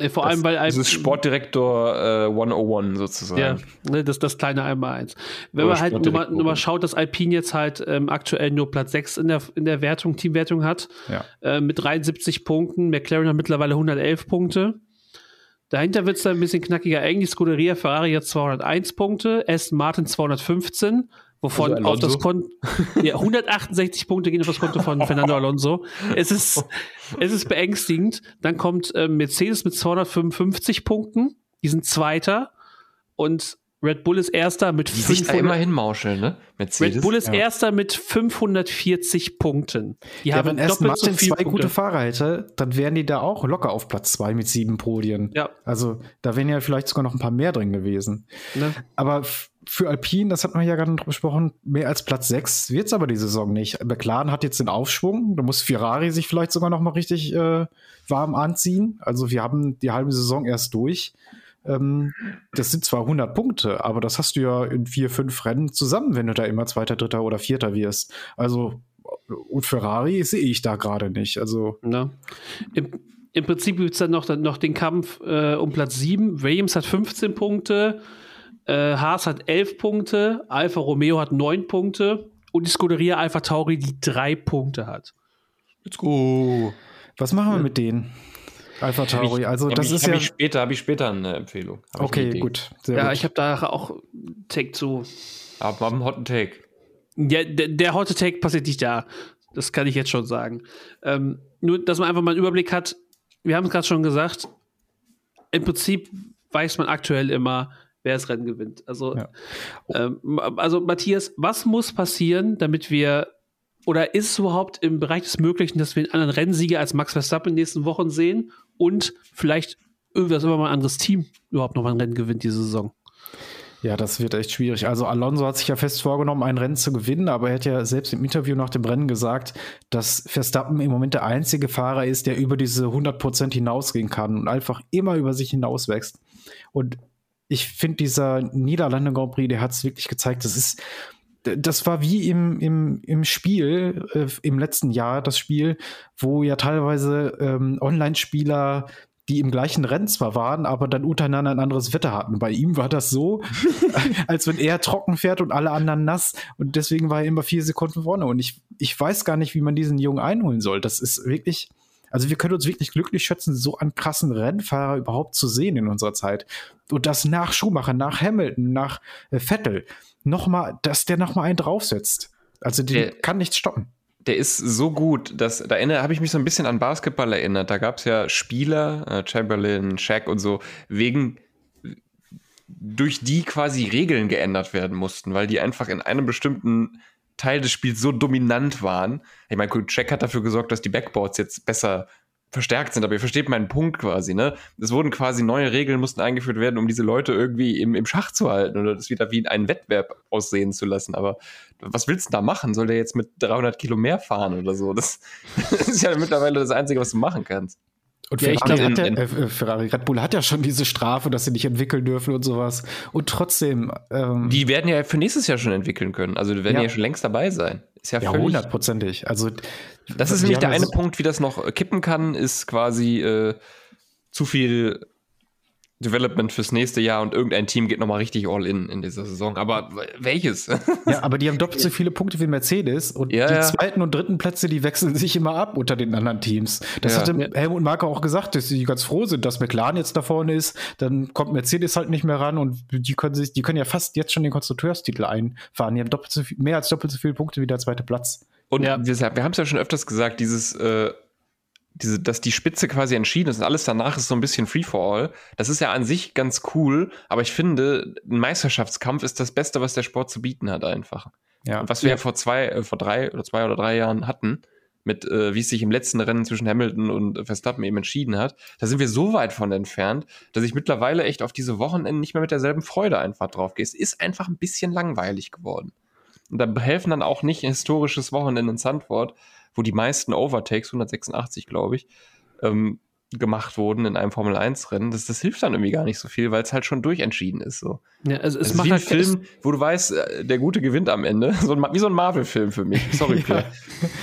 Äh, vor das, allem, weil Das ist Sportdirektor äh, 101 sozusagen. Ja, ne, das das kleine einmal eins. Wenn Oder man halt nur mal, nur mal schaut, dass Alpine jetzt halt ähm, aktuell nur Platz 6 in der, in der Wertung, Teamwertung hat, ja. äh, mit 73 Punkten. McLaren hat mittlerweile 111 Punkte. Dahinter wird es dann ein bisschen knackiger. Die Scuderia Ferrari hat 201 Punkte, Aston Martin 215, wovon also auf das Konto ja, 168 Punkte gehen auf das Konto von Fernando Alonso. Es ist, es ist beängstigend. Dann kommt äh, Mercedes mit 255 Punkten, die sind Zweiter. Und Red Bull ist erster mit Die sich da 500 immerhin mauscheln, ne? Mercedes. Red Bull ist Ja. erster mit 540 Punkten. Die Ja, haben wenn Aston doppelt so Martin viele zwei Punkte. gute Fahrer hätte, dann wären die da auch locker auf Platz zwei mit sieben Podien. Ja. Also da wären ja vielleicht sogar noch ein paar mehr drin gewesen. Ne? Aber für Alpine, das hat man ja gerade noch besprochen, mehr als Platz 6 wird es aber die Saison nicht. McLaren hat jetzt den Aufschwung, da muss Ferrari sich vielleicht sogar noch mal richtig äh, warm anziehen. Also wir haben die halbe Saison erst durch. Ähm, das sind zwar 100 Punkte, aber das hast du ja in vier, fünf Rennen zusammen, wenn du da immer Zweiter, Dritter oder Vierter wirst. Also und Ferrari sehe ich da gerade nicht. Also Ne? Im, Im Prinzip gibt es dann noch, dann noch den Kampf äh, um Platz 7. Williams hat 15 Punkte, äh, Haas hat 11 Punkte, Alfa Romeo hat 9 Punkte und die Scuderia Alpha Tauri, die 3 Punkte hat. Let's go. was machen wir mit denen? Alpha Tauri, also das ich, ist hab ja ich später, habe ich später eine Empfehlung. Hab okay, gut, sehr ja, gut. ich habe da auch Take zu. Aber am Hot Take. Ja, der, der Hot Take passiert nicht da. Das kann ich jetzt schon sagen. Ähm, nur, dass man einfach mal einen Überblick hat. Wir haben es gerade schon gesagt. Im Prinzip weiß man aktuell immer, wer das Rennen gewinnt. Also, Ja. ähm, also Matthias, was muss passieren, damit wir oder ist es überhaupt im Bereich des Möglichen, dass wir einen anderen Rennsieger als Max Verstappen in den nächsten Wochen sehen und vielleicht irgendwas immer mal ein anderes Team überhaupt noch mal ein Rennen gewinnt diese Saison? Ja, das wird echt schwierig. Also Alonso hat sich ja fest vorgenommen, ein Rennen zu gewinnen, aber er hat ja selbst im Interview nach dem Rennen gesagt, dass Verstappen im Moment der einzige Fahrer ist, der über diese 100% hinausgehen kann und einfach immer über sich hinauswächst. Und ich finde, dieser Niederlande Grand Prix, der hat es wirklich gezeigt, das ist, das war wie im, im, im Spiel, äh, im letzten Jahr, das Spiel, wo ja teilweise ähm, Online-Spieler die im gleichen Rennen zwar waren, aber dann untereinander ein anderes Wetter hatten. Bei ihm war das so, als wenn er trocken fährt und alle anderen nass. Und deswegen war er immer vier Sekunden vorne. Und ich, ich weiß gar nicht, wie man diesen Jungen einholen soll. Das ist wirklich, also wir können uns wirklich glücklich schätzen, so einen krassen Rennfahrer überhaupt zu sehen in unserer Zeit. Und das nach Schumacher, nach Hamilton, nach äh, Vettel, nochmal, dass der nochmal einen draufsetzt. Also den Der- kann nichts stoppen. Der ist so gut, dass da habe ich mich so ein bisschen an Basketball erinnert. Da gab es ja Spieler, äh, Chamberlain, Shaq und so, wegen durch die quasi Regeln geändert werden mussten, weil die einfach in einem bestimmten Teil des Spiels so dominant waren. Ich meine, Shaq hat dafür gesorgt, dass die Backboards jetzt besser verstärkt sind, aber ihr versteht meinen Punkt quasi, ne? Es wurden quasi neue Regeln, mussten eingeführt werden, um diese Leute irgendwie im, im Schach zu halten oder das wieder wie einen Wettbewerb aussehen zu lassen. Aber was willst du da machen? Soll der jetzt mit 300 Kilo mehr fahren oder so? Das, das ist ja mittlerweile das Einzige, was du machen kannst. Und Ja, ich Ferrari, glaub, hat ja, in- äh, äh, Ferrari Red Bull hat ja schon diese Strafe, dass sie nicht entwickeln dürfen und sowas. Und trotzdem, ähm, Die werden ja für nächstes Jahr schon entwickeln können. Also die werden ja, Ja. schon längst dabei sein. Ist ja, ja, völlig. hundertprozentig. Also, Das ist nämlich der eine so- Punkt, wie das noch kippen kann, ist quasi äh, zu viel Development fürs nächste Jahr und irgendein Team geht nochmal richtig all in in dieser Saison. Aber welches? Ja, aber die haben doppelt so viele Punkte wie Mercedes und Ja, die ja. zweiten und dritten Plätze, die wechseln sich immer ab unter den anderen Teams. Das Ja. hatte Helmut Marko auch gesagt, dass sie ganz froh sind, dass McLaren jetzt da vorne ist. Dann kommt Mercedes halt nicht mehr ran und die können sich, die können ja fast jetzt schon den Konstrukteurstitel einfahren. Die haben doppelt so viel, mehr als doppelt so viele Punkte wie der zweite Platz. Und Ja. wir, wir haben es ja schon öfters gesagt, dieses, äh, diese, dass die Spitze quasi entschieden ist und alles danach ist so ein bisschen Free for All. Das ist ja an sich ganz cool, aber ich finde, ein Meisterschaftskampf ist das Beste, was der Sport zu bieten hat, einfach. Ja. Und was wir ja, vor zwei, äh, vor drei oder zwei oder drei Jahren hatten, mit äh, wie es sich im letzten Rennen zwischen Hamilton und Verstappen eben entschieden hat, da sind wir so weit von entfernt, dass ich mittlerweile echt auf diese Wochenenden nicht mehr mit derselben Freude einfach drauf gehe. Es ist einfach ein bisschen langweilig geworden. Und da helfen dann auch nicht ein historisches Wochenende in Sandford, wo die meisten Overtakes, 186 glaube ich, ähm, gemacht wurden in einem Formel-1-Rennen. Das, das hilft dann irgendwie gar nicht so viel, weil es halt schon durchentschieden ist. So. Ja, also es ist macht wie ein halt Film, wo du weißt, äh, der Gute gewinnt am Ende. So ein, wie so ein Marvel-Film für mich. Sorry, Pierre.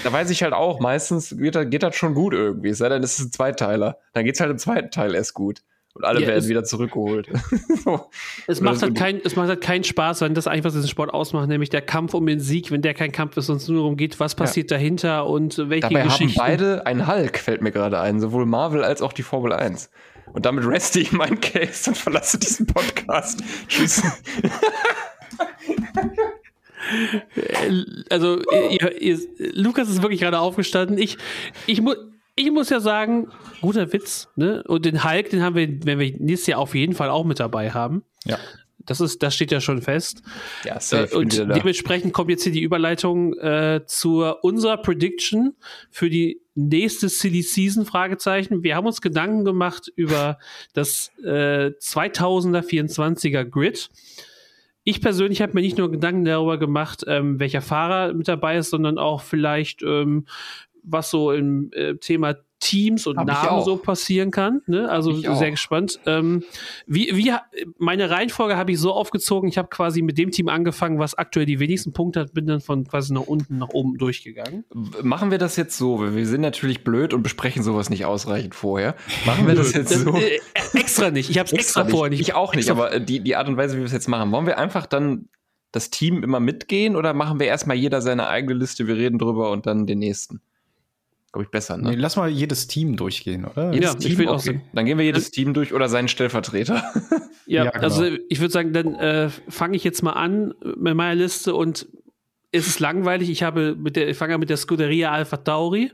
Da weiß ich halt auch, meistens geht das, geht das schon gut irgendwie. Es sei denn, es ist ein Zweiteiler. Dann geht es halt im zweiten Teil erst gut. Und alle Ja, werden wieder zurückgeholt. so. Es macht, halt kein, es macht halt keinen Spaß, wenn das eigentlich was diesen Sport ausmacht, nämlich der Kampf um den Sieg, wenn der kein Kampf ist, es nur darum geht, was passiert dahinter und welche Dabei haben Geschichten. beide einen Hulk, fällt mir gerade ein. Sowohl Marvel als auch die Formel 1. Und damit reste ich meinen Case und verlasse diesen Podcast. Tschüss. Also, ihr, ihr, Lukas ist wirklich gerade aufgestanden. Ich, ich, mu ich muss ja sagen, guter Witz, ne? Und den Hulk, den haben wir, wenn wir nächstes Jahr auf jeden Fall auch mit dabei haben. Ja. das ist, das steht ja schon fest. Ja, Äh, und dementsprechend kommt jetzt hier die Überleitung äh, zur unserer Prediction für die nächste Silly Season Fragezeichen. Wir haben uns Gedanken gemacht über das äh, 2000er 24er Grid. Ich persönlich habe mir nicht nur Gedanken darüber gemacht, ähm, welcher Fahrer mit dabei ist, sondern auch vielleicht ähm, was so im äh, Thema Teams und Hab Namen so passieren kann. Ne? Also Ich sehr auch. gespannt. Ähm, wie, wie, meine Reihenfolge habe ich so aufgezogen, ich habe quasi mit dem Team angefangen, was aktuell die wenigsten Punkte hat, bin dann von quasi nach unten nach oben durchgegangen. Machen wir das jetzt so? weil Wir sind natürlich blöd und besprechen sowas nicht ausreichend vorher. Machen wir das jetzt Das, so? äh, extra nicht. Ich habe es extra, vorher nicht. Ich auch nicht, extra aber äh, die, die Art und Weise, wie wir es jetzt machen, wollen wir einfach dann das Team immer mitgehen oder machen wir erstmal jeder seine eigene Liste, wir reden drüber und dann den nächsten? Glaube ich besser, ne? Nee, lass mal jedes Team durchgehen, oder? Ja, Jedes ich will auch okay. so. Dann gehen wir jedes Team durch oder seinen Stellvertreter. Ja, Ja, genau. also ich würde sagen, dann äh, fange ich jetzt mal an mit meiner Liste und es ist langweilig. Ich habe mit der, ich fange an mit der Scuderia Alpha Tauri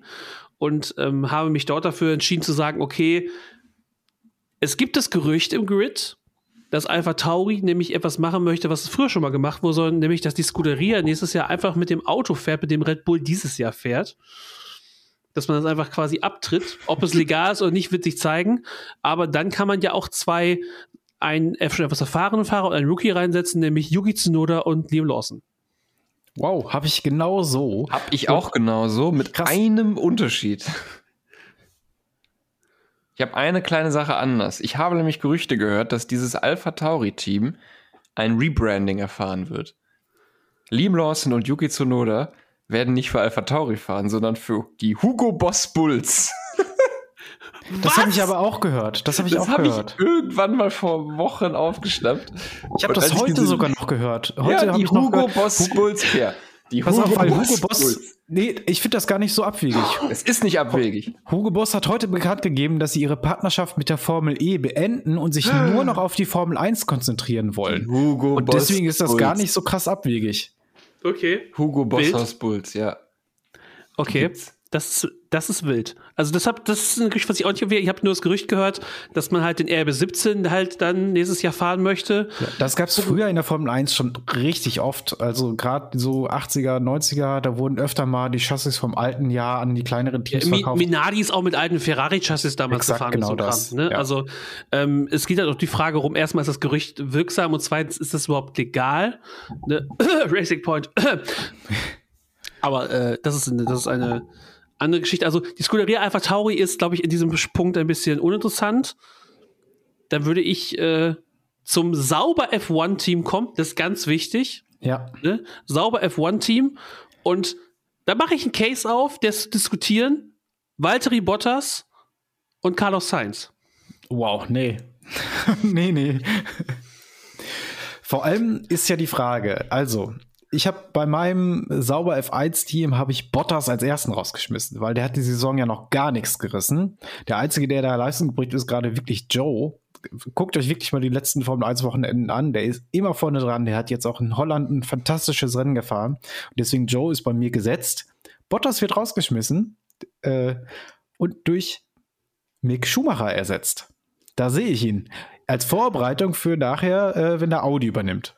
und ähm, habe mich dort dafür entschieden zu sagen, okay, es gibt das Gerücht im Grid, dass Alpha Tauri nämlich etwas machen möchte, was früher schon mal gemacht wurde, sondern nämlich, dass die Scuderia nächstes Jahr einfach mit dem Auto fährt, mit dem Red Bull dieses Jahr fährt. Dass man das einfach quasi abtritt. Ob es legal ist oder nicht, wird sich zeigen. Aber dann kann man ja auch zwei einen äh, schon etwas erfahrenen Fahrer und einen Rookie reinsetzen, nämlich Yuki Tsunoda und Liam Lawson. Wow, habe ich genau so. Hab ich auch genauso, mit Krass. einem Unterschied. Ich habe eine kleine Sache anders. Ich habe nämlich Gerüchte gehört, dass dieses Alpha Tauri-Team ein Rebranding erfahren wird. Liam Lawson und Yuki Tsunoda werden nicht für Alpha Tauri fahren, sondern für die Hugo Boss Bulls. Das habe ich aber auch gehört. Das habe ich Das auch habe ich gehört. irgendwann mal vor Wochen aufgeschnappt. Ich habe das ich heute gesehen- sogar noch gehört. Heute ja, hab die ich noch Hugo gehört. Boss Bulls. Ja, die Pass auf, weil Hugo Bulls. Boss. Nee, ich finde das gar nicht so abwegig. Es ist nicht abwegig. Hugo Boss hat heute bekannt gegeben, dass sie ihre Partnerschaft mit der Formel E beenden und sich nur noch auf die Formel 1 konzentrieren wollen. Hugo Und Boss deswegen ist das Bulls. gar nicht so krass abwegig. Okay. Hugo Wild. Bosshaus Bulls, ja. Okay. Gibt's. Das, das ist wild. Also das, hab, das ist ein Gerücht, was ich auch nicht Ich habe nur das Gerücht gehört, dass man halt den RB17 halt dann nächstes Jahr fahren möchte. Das gab es früher in der Formel 1 schon richtig oft. Also gerade so 80er, 90er, da wurden öfter mal die Chassis vom alten Jahr an die kleineren Teams verkauft. Minardi ist auch mit alten Ferrari-Chassis damals Exakt, gefahren. genau so das, Kram, ne? ja. Also ähm, es geht halt auch die Frage rum, erstmal ist das Gerücht wirksam und zweitens ist das überhaupt legal? Ne? Racing Point. Aber äh, das, ist eine, das ist eine andere Geschichte. Also die Scuderia Alpha Tauri ist, glaube ich, in diesem Punkt ein bisschen uninteressant. Dann würde ich äh, zum sauber F1-Team kommen. Das ist ganz wichtig ja. ne? sauber F1-Team. Und da mache ich einen Case auf, zu diskutieren. Valtteri Bottas und Carlos Sainz. Wow, nee. nee, nee. Vor allem ist ja die Frage, also, ich habe bei meinem sauber F1-Team habe ich Bottas als ersten rausgeschmissen, weil der hat die Saison ja noch gar nichts gerissen. Der einzige, der da Leistung gebracht ist gerade wirklich Joe. Guckt euch wirklich mal die letzten Formel 1 Wochenenden an. Der ist immer vorne dran. Der hat jetzt auch in Holland ein fantastisches Rennen gefahren. Und deswegen Joe ist bei mir gesetzt. Bottas wird rausgeschmissen äh, und durch Mick Schumacher ersetzt. Da sehe ich ihn. Als Vorbereitung für nachher, äh, wenn der Audi übernimmt.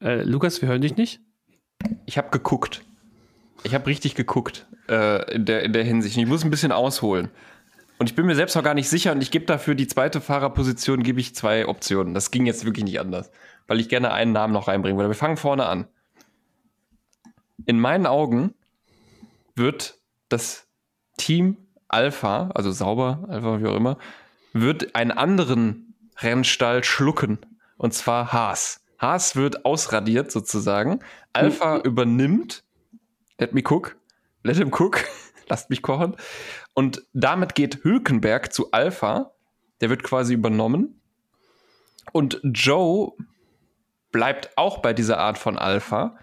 Äh, Lukas, wir hören dich nicht. Ich habe geguckt. Ich habe richtig geguckt äh, in, der, in der Hinsicht. Ich muss ein bisschen ausholen. Und ich bin mir selbst noch gar nicht sicher und ich gebe dafür die zweite Fahrerposition, gebe ich zwei Optionen. Das ging jetzt wirklich nicht anders, weil ich gerne einen Namen noch reinbringen würde. Wir fangen vorne an. In meinen Augen wird das Team Alpha, also sauber, Alpha, wie auch immer, wird einen anderen Rennstall schlucken. Und zwar Haas. Haas wird ausradiert sozusagen. Alpha übernimmt. Let me cook. Let him cook. Lasst mich kochen. Und damit geht Hülkenberg zu Alpha. Der wird quasi übernommen. Und Joe bleibt auch bei dieser Art von Alpha.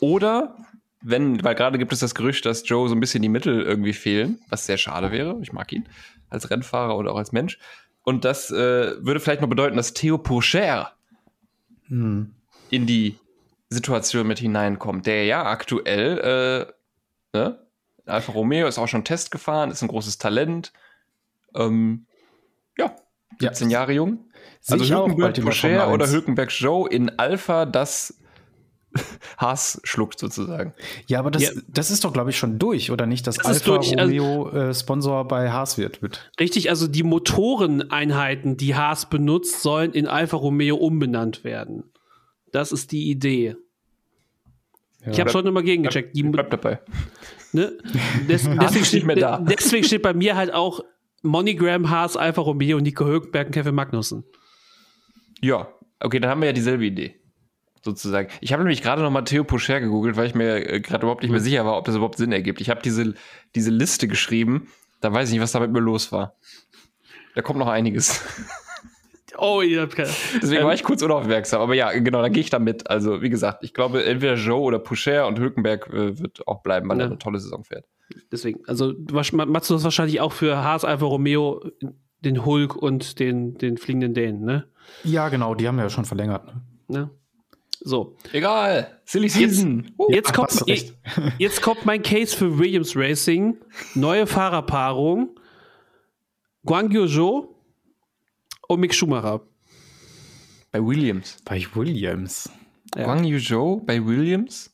Oder wenn, weil gerade gibt es das Gerücht, dass Joe so ein bisschen die Mittel irgendwie fehlen, was sehr schade wäre. Ich mag ihn als Rennfahrer oder auch als Mensch. Und das äh, würde vielleicht noch bedeuten, dass Theo Pourchaire Hm. in die Situation mit hineinkommt, der ja aktuell, äh, ne? Alfa Romeo ist auch schon Test gefahren, ist ein großes Talent. Ähm, ja, Ja. 17 Jahre jung. Sehe Also Hülkenberg Formel oder 1. Hülkenberg Joe in Alpha das Haas schluckt sozusagen. Ja, aber das, Ja. das ist doch, glaube ich, schon durch, oder nicht, dass Das ist Alfa durch, also- Romeo äh, Sponsor bei Haas wird mit. Richtig, also die Motoreneinheiten, die Haas benutzt, sollen in Alfa Romeo umbenannt werden. Das ist die Idee. Ich habe schon immer gegengecheckt. Die, Bleibt dabei. ne? Des, deswegen, nicht steht, mehr da. deswegen steht bei mir halt auch Monogram, Haas, Alfa Romeo, Nico Hülkenberg und Kevin Magnussen. Ja, okay, dann haben wir ja dieselbe Idee. Sozusagen. Ich habe nämlich gerade noch mal Theo Pocher gegoogelt, weil ich mir äh, gerade überhaupt nicht mehr sicher war, ob das überhaupt Sinn ergibt. Ich habe diese, diese Liste geschrieben, da weiß ich nicht, was da mit mir los war. Da kommt noch einiges. Oh, ihr habt keine. Deswegen Ähm, war ich kurz unaufmerksam. Aber ja, genau, dann gehe ich da mit. Also, wie gesagt, ich glaube, entweder Joe oder Pocher und Hülkenberg äh, wird auch bleiben, weil Ja. er eine tolle Saison fährt. Deswegen, also Mats, du hast wahrscheinlich auch für Haas, Alfa Romeo den Hulk und den, den fliegenden Dänen, ne? Ja, genau, die haben ja schon verlängert. Ne? ne? So, Egal. Silly Season. Uh, jetzt, Ach, kommt, recht. jetzt kommt mein Case für Williams Racing. Neue Fahrerpaarung. Guang Zhou und Mick Schumacher. bei Williams. Bei Williams. Ja. Guang Yu Zhou bei Williams?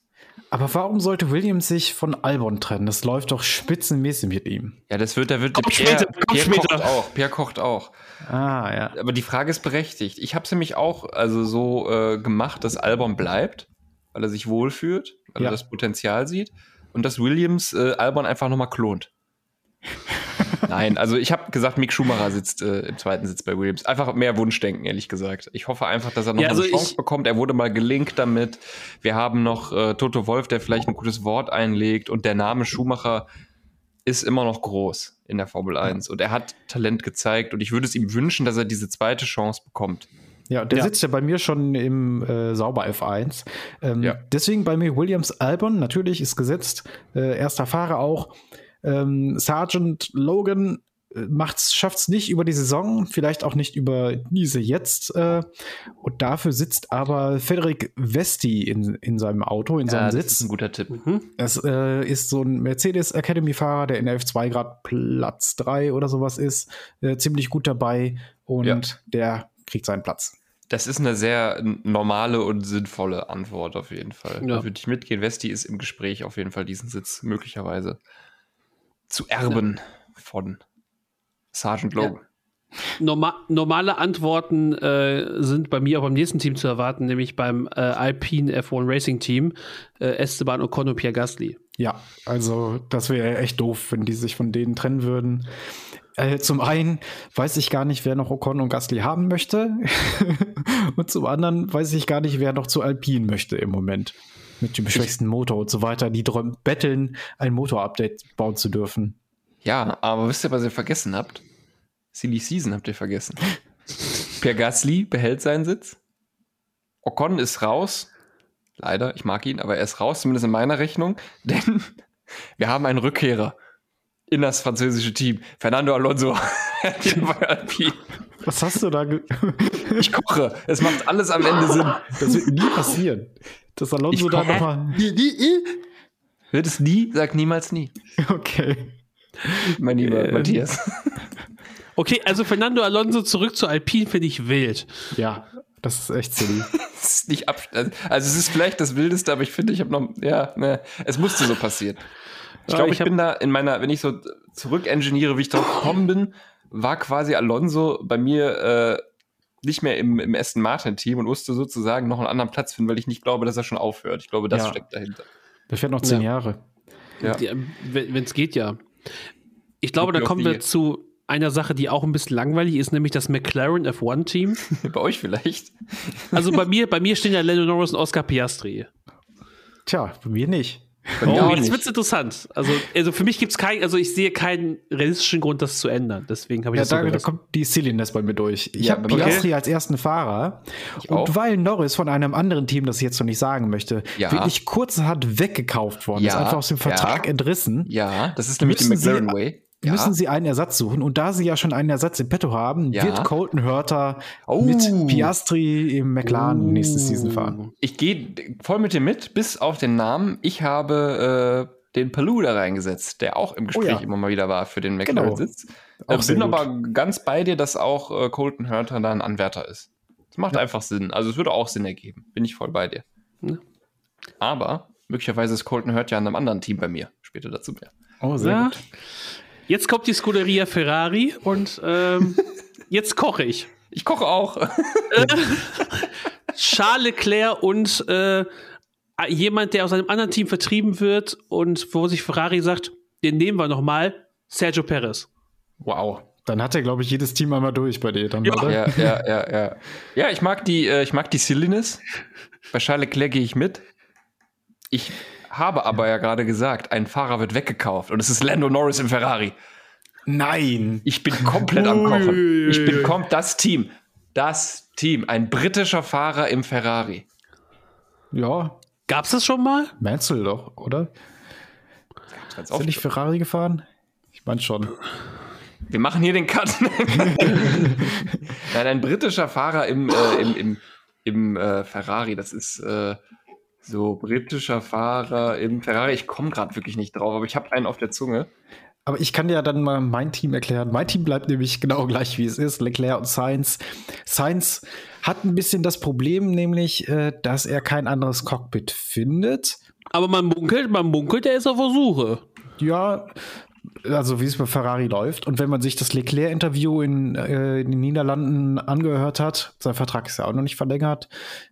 Aber warum sollte Williams sich von Albon trennen? Das läuft doch spitzenmäßig mit ihm. Ja, das wird, da wird Kommt Pierre, später, Pierre kocht auch. Pierre kocht auch. Ah, ja. Aber die Frage ist berechtigt. Ich habe es nämlich auch also so äh, gemacht, dass Albon bleibt, weil er sich wohlfühlt, weil Ja. er das Potenzial sieht und dass Williams äh, Albon einfach nochmal klont. Nein, also ich habe gesagt, Mick Schumacher sitzt äh, im zweiten Sitz bei Williams. Einfach mehr Wunschdenken, ehrlich gesagt. Ich hoffe einfach, dass er noch Ja, mal also eine Chance ich- bekommt. Er wurde mal gelinkt damit. Wir haben noch äh, Toto Wolf, der vielleicht ein gutes Wort einlegt und der Name Schumacher ist immer noch groß in der Formel 1 und er hat Talent gezeigt und ich würde es ihm wünschen, dass er diese zweite Chance bekommt. Ja, der Ja. sitzt ja bei mir schon im äh, Sauber F1. Ähm, Ja. Deswegen bei mir Williams Albon, natürlich ist gesetzt, äh, erster Fahrer auch. Ähm, Sergeant Logan macht's, schafft's nicht über die Saison, vielleicht auch nicht über diese jetzt. Äh, und dafür sitzt aber Federic Vesti in, in seinem Auto, in seinem das Sitz. ist ein guter Tipp. Mhm. Das äh, ist so ein Mercedes Academy-Fahrer, der in der F2 gerade Platz 3 oder sowas ist. Äh, ziemlich gut dabei und Ja. der kriegt seinen Platz. Das ist eine sehr normale und sinnvolle Antwort auf jeden Fall. Ja. Da würde ich mitgehen. Westi ist im Gespräch auf jeden Fall diesen Sitz möglicherweise zu erben von Sergeant Logan. Norma normale Antworten äh, sind bei mir auch beim nächsten Team zu erwarten, nämlich beim äh, Alpine F1 Racing Team, äh, Esteban Ocon und Pierre Gasly. Ja, also das wäre echt doof, wenn die sich von denen trennen würden. Äh, zum einen weiß ich gar nicht, wer noch Ocon und Gasly haben möchte. und zum anderen weiß ich gar nicht, wer noch zu Alpine möchte im Moment. Mit dem schwächsten Motor und so weiter. Die betteln, ein Motorupdate bauen zu dürfen. Ja, aber wisst ihr, was ihr vergessen habt? Silly Season habt ihr vergessen. Pierre Gasly behält seinen Sitz. Ocon ist raus. Leider, ich mag ihn, aber er ist raus, zumindest in meiner Rechnung. Denn wir haben einen Rückkehrer in das französische Team. Fernando Alonso. Was hast du da? ge- ich koche. Es macht alles am Ende Sinn. Das wird nie passieren. Dass Alonso Ich da nochmal. Wird es nie? Sag niemals nie. Okay. Mein lieber Ähm. Matthias. Okay, also Fernando Alonso zurück zu Alpine finde ich wild. Ja, das ist echt silly. Es ist nicht ab, also es ist vielleicht das Wildeste, aber ich finde, ich habe noch, ja, ne, es musste so passieren. Ich glaube, ich ich, bin da in meiner, wenn ich so zurückengineere, wie ich drauf gekommen bin, war quasi Alonso bei mir äh, nicht mehr im, im Aston Martin-Team und musste sozusagen noch einen anderen Platz finden, weil ich nicht glaube, dass er schon aufhört. Ich glaube, das Ja. steckt dahinter. Der fährt noch zehn Ja. Jahre. Ja. Ja, wenn es geht, ja. Ich glaube, da kommen wir zu einer Sache, die auch ein bisschen langweilig ist, nämlich das McLaren F1-Team. Bei euch vielleicht. Also bei mir, bei mir stehen ja Lando Norris und Oscar Piastri. Tja, bei mir nicht. Oh, jetzt nicht. wird's interessant. Also, also für mich gibt es keinen, also ich sehe keinen realistischen Grund, das zu ändern. Deswegen habe ich Ja, das so da, da gelassen. kommt die Silliness bei mir durch. Ich Ja, habe Piastri als ersten Fahrer. Ich und auch. weil Norris von einem anderen Team, das ich jetzt noch nicht sagen möchte, Ja. wirklich kurzerhand weggekauft worden ist, Ja, einfach aus dem ja. Vertrag entrissen, Ja, das ist nämlich die McLaren Way. Ja. müssen sie einen Ersatz suchen. Und da sie ja schon einen Ersatz im Petto haben, Ja. wird Colton Hörter Oh. mit Piastri im McLaren Uh. nächste Season fahren. Ich gehe voll mit dir mit, bis auf den Namen. Ich habe äh, den Palou da reingesetzt, der auch im Gespräch Oh ja. immer mal wieder war für den Genau. McLaren-Sitz. Auch sehr bin gut. aber ganz bei dir, dass auch äh, Colton Hurter da ein Anwärter ist. Das macht einfach Sinn. Also es würde auch Sinn ergeben. Bin ich voll bei dir. Ja. Aber möglicherweise ist Colton Hurter ja in einem anderen Team bei mir. Später dazu mehr. Oh, sehr Ja. gut. Jetzt kommt die Scuderia Ferrari und ähm, jetzt koche ich. Ich koche auch. Charles Leclerc und äh, jemand, der aus einem anderen Team vertrieben wird und wo sich Ferrari sagt, den nehmen wir noch mal, Sergio Perez. Wow. Dann hat er, glaube ich, jedes Team einmal durch bei dir. Dann, Ja. oder? ja, ja, ja, ja. Ja, ich mag die, äh, ich mag die Silliness. Bei Charles Leclerc gehe ich mit. Ich habe aber ja gerade gesagt, ein Fahrer wird weggekauft und es ist Lando Norris im Ferrari. Nein. Ich bin komplett am Kochen. Ich bin kommt das Team. Das Team. Ein britischer Fahrer im Ferrari. Ja, Gab's das schon mal? Mansell doch, oder? Ganz Ist er nicht Ferrari gefahren? Ich meine schon. Wir machen hier den Cut. Nein, ein britischer Fahrer im, äh, im, im, im äh, Ferrari. Das ist äh, so britischer Fahrer im Ferrari. Ich komme gerade wirklich nicht drauf, aber ich habe einen auf der Zunge. Aber ich kann dir ja dann mal mein Team erklären. Mein Team bleibt nämlich genau gleich, wie es ist. Leclerc und Sainz. Sainz hat ein bisschen das Problem, nämlich, äh, dass er kein anderes Cockpit findet. Aber man munkelt, man munkelt, der ist auf der Suche. Ja, also wie es bei Ferrari läuft. Und wenn man sich das Leclerc-Interview in, äh, in den Niederlanden angehört hat, sein Vertrag ist ja auch noch nicht verlängert,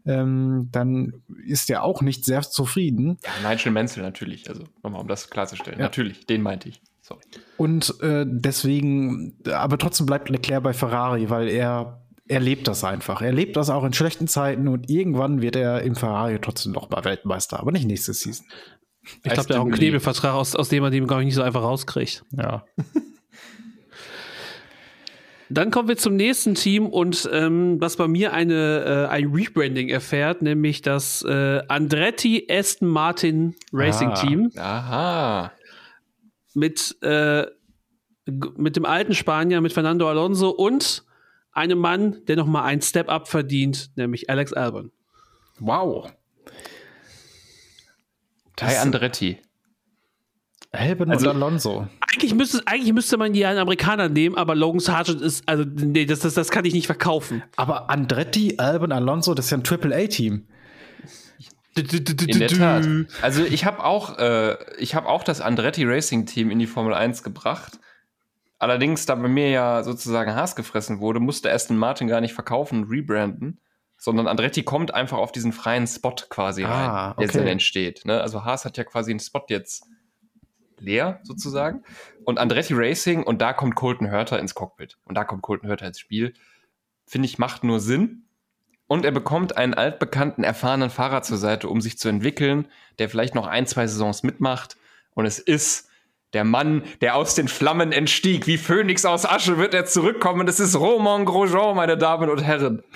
ähm, dann ist er auch nicht sehr zufrieden. Ja, Nigel Mansell natürlich. Also nochmal, um das klarzustellen. Natürlich, den meinte ich. Sorry. Und äh, deswegen, aber trotzdem bleibt Leclerc bei Ferrari, weil er, er lebt das einfach. Er lebt das auch in schlechten Zeiten und irgendwann wird er im Ferrari trotzdem noch mal Weltmeister, aber nicht nächste Season. Ich glaube, der hat auch einen. Knebelvertrag, aus, aus dem man den, glaube ich, nicht so einfach rauskriegt. Ja. Dann kommen wir zum nächsten Team und ähm, was bei mir eine, äh, ein Rebranding erfährt, nämlich das äh, Andretti Aston Martin Racing Ah. Team Aha. mit, äh, mit dem alten Spanier, mit Fernando Alonso und einem Mann, der noch mal ein Step Up verdient, nämlich Alex Albon. Wow. Tai Andretti. Albon Also- und Alonso. Eigentlich müsste, eigentlich müsste man hier einen Amerikaner nehmen, aber Logan Sargent ist, also, nee, das, das, das kann ich nicht verkaufen. Aber Andretti, Albon, Alonso, das ist ja ein Triple-A-Team. In der Tat. Also ich habe auch, äh, ich habe auch das Andretti Racing Team in die Formel 1 gebracht. Allerdings, da bei mir ja sozusagen Haas gefressen wurde, musste Aston Martin gar nicht verkaufen und rebranden, sondern Andretti kommt einfach auf diesen freien Spot quasi rein, Ah, der okay. dann entsteht. Ne? Also Haas hat ja quasi einen Spot jetzt leer sozusagen und Andretti Racing und da kommt Colton Hurter ins Cockpit und da kommt Colton Hurter ins Spiel. Finde ich, macht nur Sinn. Und er bekommt einen altbekannten, erfahrenen Fahrer zur Seite, um sich zu entwickeln, der vielleicht noch ein, zwei Saisons mitmacht. Und es ist der Mann, der aus den Flammen entstieg. Wie Phönix aus Asche wird er zurückkommen. Es ist Romain Grosjean, meine Damen und Herren.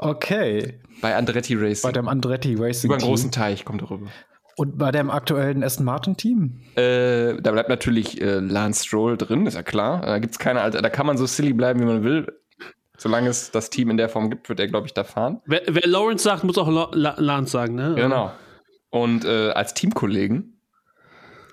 Okay. Bei Andretti Bei Racing. dem Andretti Racing Über einen Team. großen Teich kommt er rüber. Und bei dem aktuellen Aston Martin Team? Äh, da bleibt natürlich äh, Lance Stroll drin, ist ja klar. Da gibt's keine alte, da kann man so silly bleiben, wie man will. Solange es das Team in der Form gibt, wird er, glaube ich, da fahren. Wer, wer Lawrence sagt, muss auch Lo- La Lance sagen, ne? Genau. Und äh, als Teamkollegen,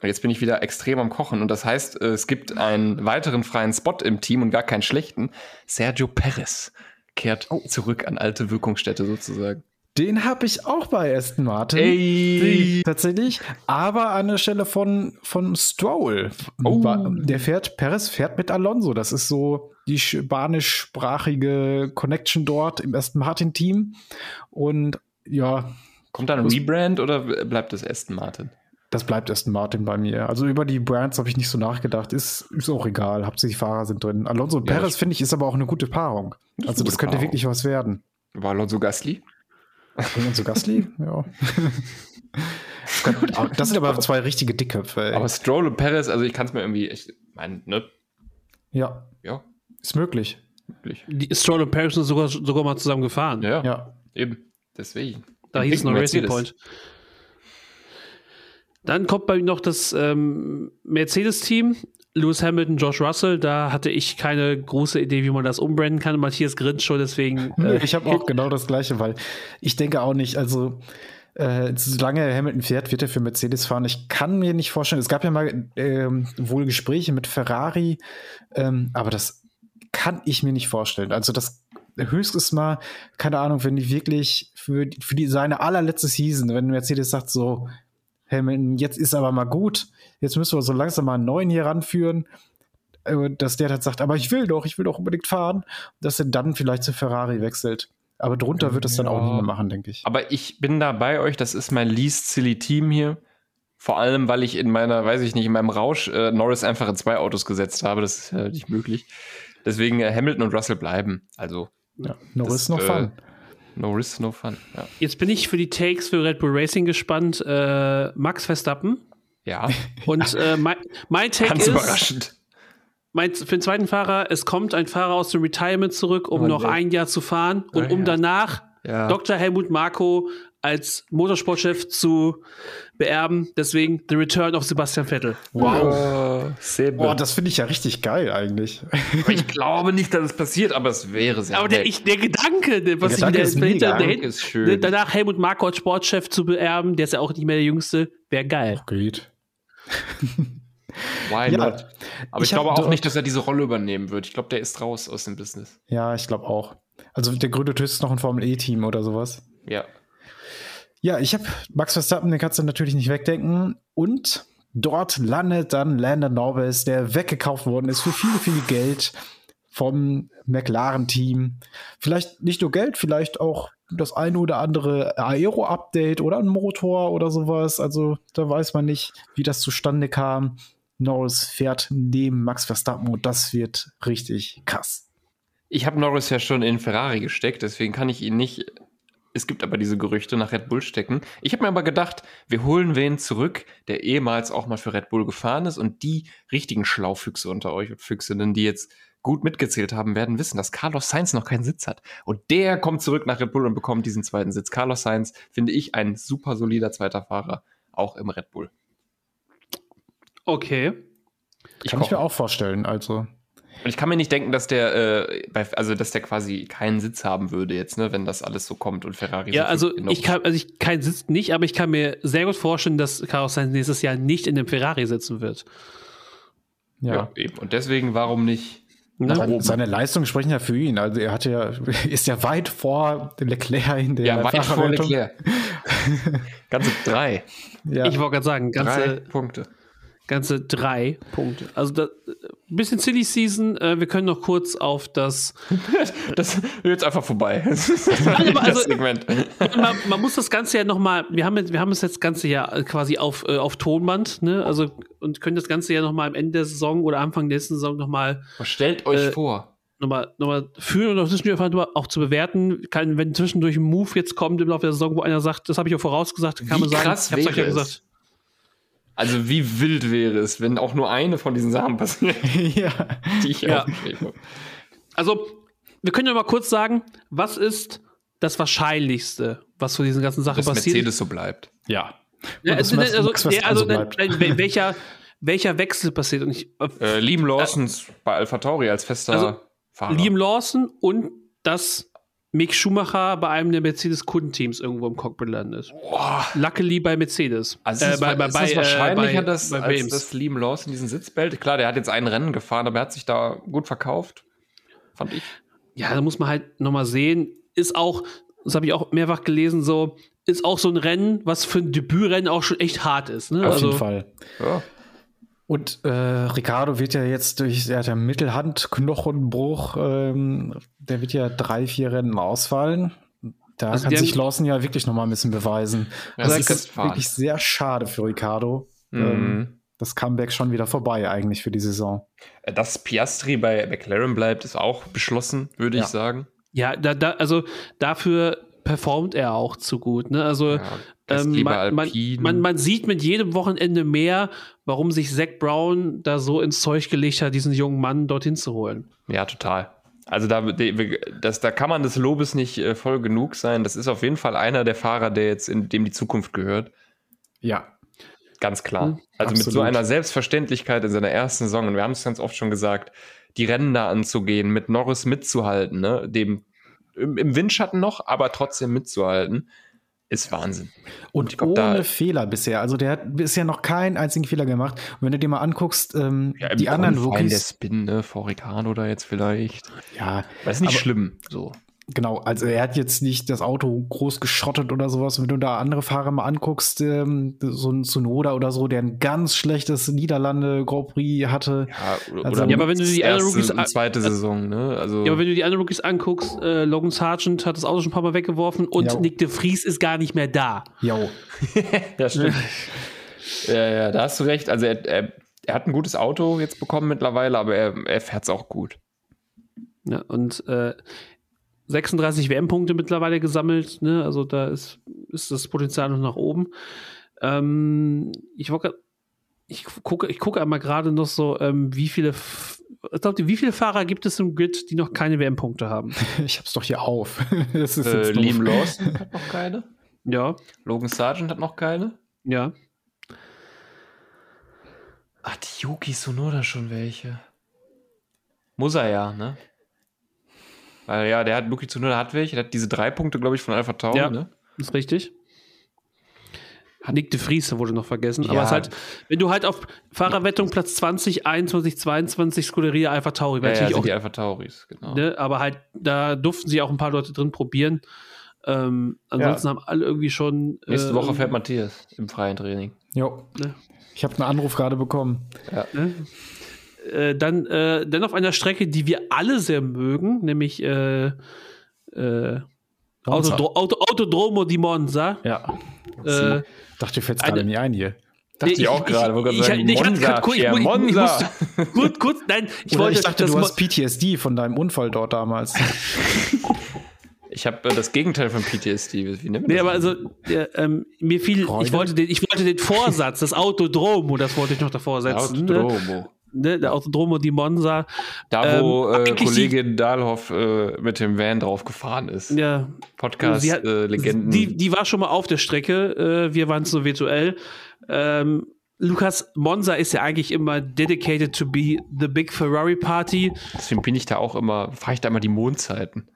jetzt bin ich wieder extrem am Kochen, und das heißt, äh, es gibt einen weiteren freien Spot im Team und gar keinen schlechten. Sergio Perez kehrt zurück an alte Wirkungsstätte sozusagen. Den habe ich auch bei Aston Martin. Ey! Tatsächlich. Aber an der Stelle von, von Stroll. Oh. Der fährt, Perez fährt mit Alonso. Das ist so die spanischsprachige Connection dort im Aston Martin Team. Und ja, Kommt da ein Rebrand oder bleibt es Aston Martin? Das bleibt Aston Martin bei mir. Also über die Brands habe ich nicht so nachgedacht. Ist, ist auch egal. Hauptsächlich Fahrer sind drin. Alonso und Ja, Perez das- finde ich ist aber auch eine gute Paarung. ist Also das könnte Paarung. wirklich was werden. War Alonso Gasly? Alonso Gasly? ja. das sind aber zwei richtige Dickköpfe. Ey. Aber Stroll und Perez, also ich kann es mir irgendwie, ich meine, ne? ja, Ja, ist möglich. wirklich. Die Stroll und Paris sind sogar, sogar mal zusammen gefahren. Ja, ja. Eben. Deswegen. Da hieß es noch Racing. Point. Dann kommt bei mir noch das ähm, Mercedes-Team. Lewis Hamilton, Josh Russell, da hatte ich keine große Idee, wie man das umbranden kann. Matthias grinst schon, deswegen. Äh, ich habe auch genau das Gleiche, weil ich denke auch nicht, also Äh, solange Hamilton fährt, wird er für Mercedes fahren. Ich kann mir nicht vorstellen, es gab ja mal ähm, wohl Gespräche mit Ferrari, ähm, aber das kann ich mir nicht vorstellen. Also das höchstes Mal, keine Ahnung, wenn die wirklich für, für die, seine allerletzte Season, wenn Mercedes sagt so, Hamilton, jetzt ist aber mal gut, jetzt müssen wir so langsam mal einen neuen hier ranführen, äh, dass der dann sagt, aber ich will doch, ich will doch unbedingt fahren, dass er dann vielleicht zu Ferrari wechselt. Aber drunter wird es dann auch nicht mehr machen, denke ich. Aber ich bin da bei euch, das ist mein least silly Team hier. Vor allem, weil ich in meiner, weiß ich nicht, in meinem Rausch äh, Norris einfach in zwei Autos gesetzt habe. Das ist ja nicht möglich. Deswegen äh, Hamilton und Russell bleiben. Also. Ja, Norris noch äh, fun. No risk, no fun. Ja. Jetzt bin ich für die Takes für Red Bull Racing gespannt. Äh, Max Verstappen. Ja. Und äh, mein, mein Take Ganz ist. überraschend. Mein, für den zweiten Fahrer, es kommt ein Fahrer aus dem Retirement zurück, um Oh, noch nee. ein Jahr zu fahren und Ah, um ja. danach Ja. Dr. Helmut Marko als Motorsportchef zu beerben. Deswegen The Return of Sebastian Vettel. Wow. Sebe. Boah, das finde ich ja richtig geil eigentlich. Aber ich glaube nicht, dass es passiert, aber es wäre sehr Aber der, ich, der Gedanke, der, was Gedanke ich ist der, der, Gedanke ist schön. danach Helmut Marko als Sportchef zu beerben, der ist ja auch nicht mehr der Jüngste, wäre geil. Geht. Why Ja, not? Aber ich, ich glaube auch nicht, dass er diese Rolle übernehmen wird. Ich glaube, der ist raus aus dem Business. Ja, ich glaube auch. Also der gründet höchstens noch ein Formel-E-Team oder sowas. Ja. Ja, ich habe Max Verstappen, den kannst du natürlich nicht wegdenken. Und dort landet dann Landon Norris, der weggekauft worden ist für viel, viel Geld vom McLaren-Team. Vielleicht nicht nur Geld, vielleicht auch das eine oder andere Aero-Update oder ein Motor oder sowas. Also da weiß man nicht, wie das zustande kam. Norris fährt neben Max Verstappen und das wird richtig krass. Ich habe Norris ja schon in Ferrari gesteckt, deswegen kann ich ihn nicht. Es gibt aber diese Gerüchte nach Red Bull stecken. Ich habe mir aber gedacht, wir holen wen zurück, der ehemals auch mal für Red Bull gefahren ist und die richtigen Schlaufüchse unter euch und Füchsinnen, die jetzt gut mitgezählt haben, werden wissen, dass Carlos Sainz noch keinen Sitz hat. Und der kommt zurück nach Red Bull und bekommt diesen zweiten Sitz. Carlos Sainz finde ich ein super solider zweiter Fahrer, auch im Red Bull. Okay. Ich Kann ich mir auch vorstellen. Also Und ich kann mir nicht denken, dass der, äh, bei, also dass der quasi keinen Sitz haben würde jetzt, ne, wenn das alles so kommt und Ferrari. Ja, so also ich kann, also ich kein Sitz nicht, aber ich kann mir sehr gut vorstellen, dass Carlos Sainz nächstes Jahr nicht in dem Ferrari sitzen wird. Ja. ja. eben. Und deswegen, warum nicht? Ne? Seine, Leistungen sprechen ja für ihn. Also er hatte ja, ist ja weit vor Leclerc in der Ja, weit vor. Leclerc. Ganze drei. Ja. Ich wollte gerade sagen, drei ganze, Punkte. ganze drei Punkte. Also da, ein bisschen Silly Season. Äh, wir können noch kurz auf das. Das jetzt einfach vorbei. Das, aber das also- Segment. man, man muss das Ganze ja nochmal. Wir haben, wir haben es jetzt das ganze ja quasi auf, äh, auf Tonband, ne? Also und können das Ganze ja nochmal am Ende der Saison oder Anfang der nächsten Saison nochmal Stellt euch Äh, vor. nochmal noch führen und auch zwischendurch einfach auch zu bewerten. Kann, wenn zwischendurch ein Move jetzt kommt im Laufe der Saison, wo einer sagt, das habe ich auch vorausgesagt, kann Wie man sagen, krass ich hab's euch ja es? gesagt. Also wie wild wäre es, wenn auch nur eine von diesen Sachen passiert, ja. die ich Ja. habe. Also, wir können ja mal kurz sagen, was ist das Wahrscheinlichste, was von diesen ganzen Sachen Dass passiert? Mercedes so bleibt. Ja. Ja, Und dass also, also, ja, also so bleibt. nein, wel- welcher, welcher Wechsel passiert? Und ich, äh, Äh, Liam Lawsons bei Alpha Tauri als fester Also, Fahrer. Liam Lawson und dass Mick Schumacher bei einem der Mercedes-Kundenteams irgendwo im Cockpit landet. Boah. Luckily bei Mercedes. Also Äh, ist, es, ist das wahrscheinlicher, bei, dass, bei als dass Liam Lawson diesen Sitz bellt? Klar, der hat jetzt ein Rennen gefahren, aber er hat sich da gut verkauft. Fand ich. Ja, da muss man halt nochmal sehen. Ist auch, das habe ich auch mehrfach gelesen, so, ist auch so ein Rennen, was für ein Debütrennen auch schon echt hart ist. Ne? Auf also, jeden Fall. Ja. Und äh, Ricardo wird ja jetzt durch, er hat ja Mittelhandknochenbruch, ähm, der wird ja drei, vier Rennen ausfallen. Da Also kann sich Lawson ja wirklich noch mal ein bisschen beweisen. Ja, Also das ist wirklich sehr schade für Ricardo. Mhm. Ähm, das Comeback schon wieder vorbei eigentlich für die Saison. Äh, Dass Piastri bei McLaren bleibt, ist auch beschlossen, würde Ja. ich sagen. Ja, da, da, also dafür performt er auch zu gut. Ne? Also Ja, ähm, man, man, man, man sieht mit jedem Wochenende mehr, warum sich Zach Brown da so ins Zeug gelegt hat, diesen jungen Mann dorthin zu holen. Ja, total. Also da, das, da kann man des Lobes nicht äh, voll genug sein. Das ist auf jeden Fall einer der Fahrer, der jetzt in dem die Zukunft gehört. Ja. Ganz klar. Mhm, also mit so absolut. einer Selbstverständlichkeit in seiner ersten Saison, und wir haben es ganz oft schon gesagt, die Rennen da anzugehen, mit Norris mitzuhalten, ne? dem im, im Windschatten noch, aber trotzdem mitzuhalten. Ist Wahnsinn. Und glaub, ohne Fehler bisher. Also der hat bisher noch keinen einzigen Fehler gemacht. Und wenn du dir mal anguckst, ähm, Ja, die anderen Qualifying der. Spin, ne, vor Ricardo da jetzt vielleicht. Ja, Das ist nicht schlimm, so. Genau. Also er hat jetzt nicht das Auto groß geschrottet oder sowas. Wenn du da andere Fahrer mal anguckst, ähm, so ein Tsunoda oder so, der ein ganz schlechtes Niederlande Grand Prix hatte. Ja, oder, Also- Ja, aber wenn du die erste anderen Rookies und zweite Saison, ne? Also Ja, aber wenn du die anderen Rookies anguckst, äh, Logan Sargent hat das Auto schon ein paar Mal weggeworfen und Ja. Nick de Vries ist gar nicht mehr da. Jo. ja, stimmt. ja, ja, da hast du recht. Also er, er, er hat ein gutes Auto jetzt bekommen mittlerweile, aber er, er fährt es auch gut. Ja, und äh, 36 WM-Punkte mittlerweile gesammelt, ne? Also da ist, ist das Potenzial noch nach oben. Ähm, ich wollte ich gucke, ich gucke einmal gerade noch so, ähm, wie viele, glaubt ihr, wie viele Fahrer gibt es im Grid, die noch keine WM-Punkte haben? Ich hab's doch hier auf. das ist Äh. Liam Lawson hat noch keine. Ja, Logan Sargent hat noch keine. ja. Ach, die Yuki Sonoda schon welche. Muss er ja, ne? Weil ja, der hat Yuki Tsunoda hat welche, der hat diese drei Punkte, glaube ich, von Alpha Tauri, Ja. ne? Ist richtig. Nick de Vries wurde noch vergessen. Aber Ja. es ist halt, wenn du halt auf Fahrerwettung Platz 20, 21, 22 Scuderia Alpha Tauri, Ja, wäre ja, auch die Alpha Tauris, genau. Ne, aber halt, da durften sich auch ein paar Leute drin probieren. Ähm, ansonsten haben alle irgendwie schon. Nächste äh, Woche fährt Matthias im freien Training. Jo. Ne? Ich habe einen Anruf gerade bekommen. Ne? Äh, dann, äh, dann auf einer Strecke, die wir alle sehr mögen, nämlich äh, äh, Autodro Auto Autodromo di Monza. Ja. Äh, Dachte, fällt's Eine- gerade nie ein hier. Dachte Nee, ich auch gerade, gerade sagen, ich, hatte Monza, kurz- ich, ich, ich, ich Monza. musste, kurz, nein, ich wollte, ich dachte, das du hast PTSD von deinem Unfall dort damals. Ich habe äh, das Gegenteil von PTSD. Wie nennt man Nee, das? aber also, ja, ähm, mir fiel, ich wollte, den, ich wollte den Vorsatz, das Autodromo, das wollte ich noch davor setzen. Ne? Autodromo. Ne? Der Autodromo di Monza. Da, wo Ähm, äh, Kollegin Dahlhoff äh, mit dem Van drauf gefahren ist. Ja, Podcast-Legenden. Die, die war schon mal auf der Strecke. Äh, wir waren so virtuell. Ähm, Lukas Monza ist ja eigentlich immer dedicated to be the big Ferrari Party. Deswegen bin ich da auch immer, fahre ich da immer die Mondzeiten.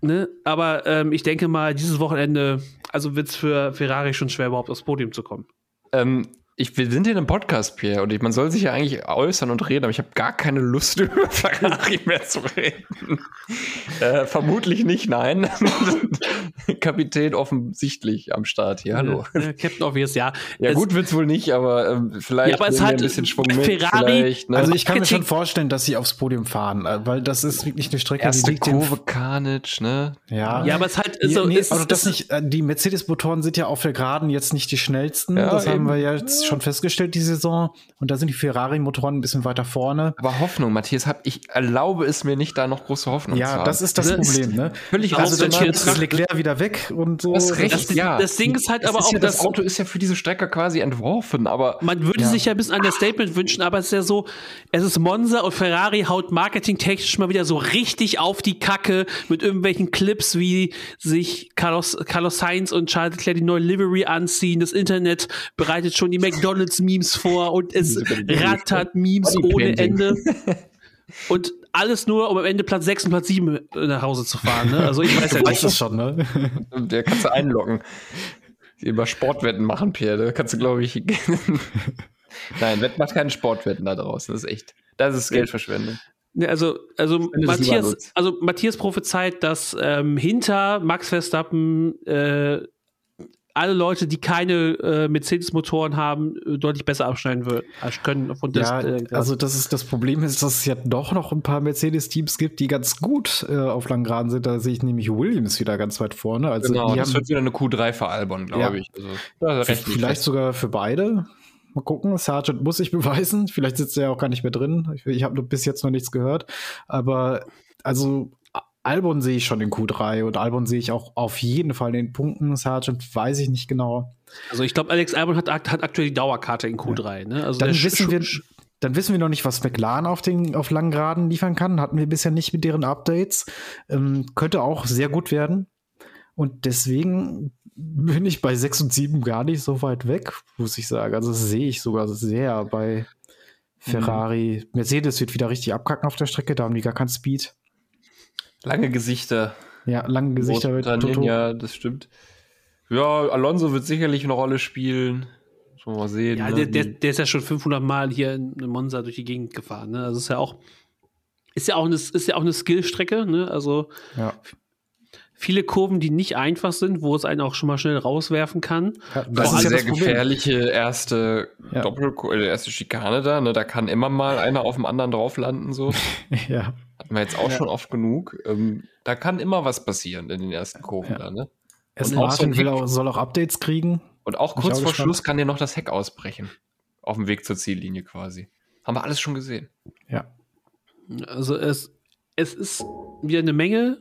Ne? Aber ähm, ich denke mal, dieses Wochenende, also wird es für Ferrari schon schwer, überhaupt aufs Podium zu kommen. Ähm, ich, wir sind hier in einem Podcast, Pierre, und ich, man soll sich ja eigentlich äußern und reden, aber ich habe gar keine Lust, über Ferrari mehr zu reden. äh, vermutlich nicht, nein. Kapitän offensichtlich am Start hier, hallo. Ja, Captain Obvious, ja. Ja, Es- gut wird's wohl nicht, aber ähm, vielleicht Ja, aber es hat ein bisschen Schwung mit. Ferrari- ne? Also ich kann mir schon vorstellen, dass sie aufs Podium fahren, äh, weil das ist wirklich eine Strecke, Erste die liegt Kurve Carnage, ne? Ja, Ja, aber es halt so, nee, es, also das es, nicht, äh, die Mercedes-Motoren sind ja auf der Geraden jetzt nicht die schnellsten. Ja, das haben eben. wir ja jetzt schon festgestellt, die Saison. Und da sind die Ferrari-Motoren ein bisschen weiter vorne. Aber Hoffnung, Matthias, hab, ich erlaube es mir nicht, da noch große Hoffnung zu Ja, haben. das ist das Ne? Problem, ne? völlig Also Also dann ist Leclerc wieder weg und so. Das recht, das, ja. das Ding ist halt Das aber ist auch, ja, das Auto ist ja für diese Strecke quasi entworfen, aber Man würde Ja. sich ja ein bisschen an das Statement wünschen, aber es ist ja so, es ist Monza und Ferrari haut marketingtechnisch mal wieder so richtig auf die Kacke mit irgendwelchen Clips, wie sich Carlos, Carlos Sainz und Charles Leclerc die neue Livery anziehen. Das Internet bereitet schon die McDonalds-Memes vor und es rattert Memes ohne. Ende. Und alles nur, um am Ende Platz 6 und Platz 7 nach Hause zu fahren. Ne? Also ich weiß ja nicht. das schon, ne? der kannst du einloggen. Über Sportwetten machen, Pierre. Da kannst du, glaube ich. Nein, Wett macht keine Sportwetten da draußen. Das ist echt. Das ist Geldverschwendung. Ne, also, also Matthias, also Matthias prophezeit, dass ähm, hinter Max Verstappen äh, alle Leute, die keine äh, Mercedes-Motoren haben, äh, deutlich besser abschneiden würden, als können des. Ja, äh, also das ist das Problem ist, dass es ja doch noch ein paar Mercedes-Teams gibt, die ganz gut äh, auf langen Geraden sind. Da sehe ich nämlich Williams wieder ganz weit vorne. Also Genau, die das haben wird wieder eine Q3 für Albon, glaube Ja. ich. Also, vielleicht sogar für beide. Mal gucken. Sargent muss sich beweisen. Vielleicht sitzt er ja auch gar nicht mehr drin. Ich, ich habe bis jetzt noch nichts gehört. Aber also Albon sehe ich schon in Q3 und Albon sehe ich auch auf jeden Fall in den Punkten. Sargent weiß ich nicht genau. also ich glaube, Alex Albon hat, hat aktuell die Dauerkarte in Q3. Ne? Also Dann wissen wir, dann wissen wir noch nicht, was McLaren auf den auf langen Geraden liefern kann. Hatten wir bisher nicht mit deren Updates. Ähm, könnte auch sehr gut werden. Und deswegen bin ich bei 6 und 7 gar nicht so weit weg, muss ich sagen. Also das sehe ich sogar sehr bei Ferrari. Mercedes wird wieder richtig abkacken auf der Strecke, da haben die gar keinen Speed. Lange Gesichter. Ja, lange Gesichter Großbritannien, Toto. Ja, das stimmt. Ja, Alonso wird sicherlich eine Rolle spielen. Schon mal sehen. Ja, ne? der, der, der ist ja schon 500 Mal hier in Monza durch die Gegend gefahren. Ne? Also ist ja auch ist ja auch eine, ist ja auch eine Skillstrecke. Ne? Also Ja. viele Kurven, die nicht einfach sind, wo es einen auch schon mal schnell rauswerfen kann. Ja, Das ist eine sehr das Problem. gefährliche erste Ja. Doppel äh, erste Schikane da. Ne? Da kann immer mal einer auf dem anderen drauf landen. So. Ja. Hatten wir jetzt auch schon oft genug. Ähm, da kann immer was passieren in den ersten Kurven. Ja. Da, ne? Aston Und auch so Martin Heck- auch, soll auch Updates kriegen. Und auch Bin kurz auch vor gespannt. Schluss kann dir noch das Heck ausbrechen. Auf dem Weg zur Ziellinie quasi. Haben wir alles schon gesehen. Ja. Also es, es ist wieder eine Menge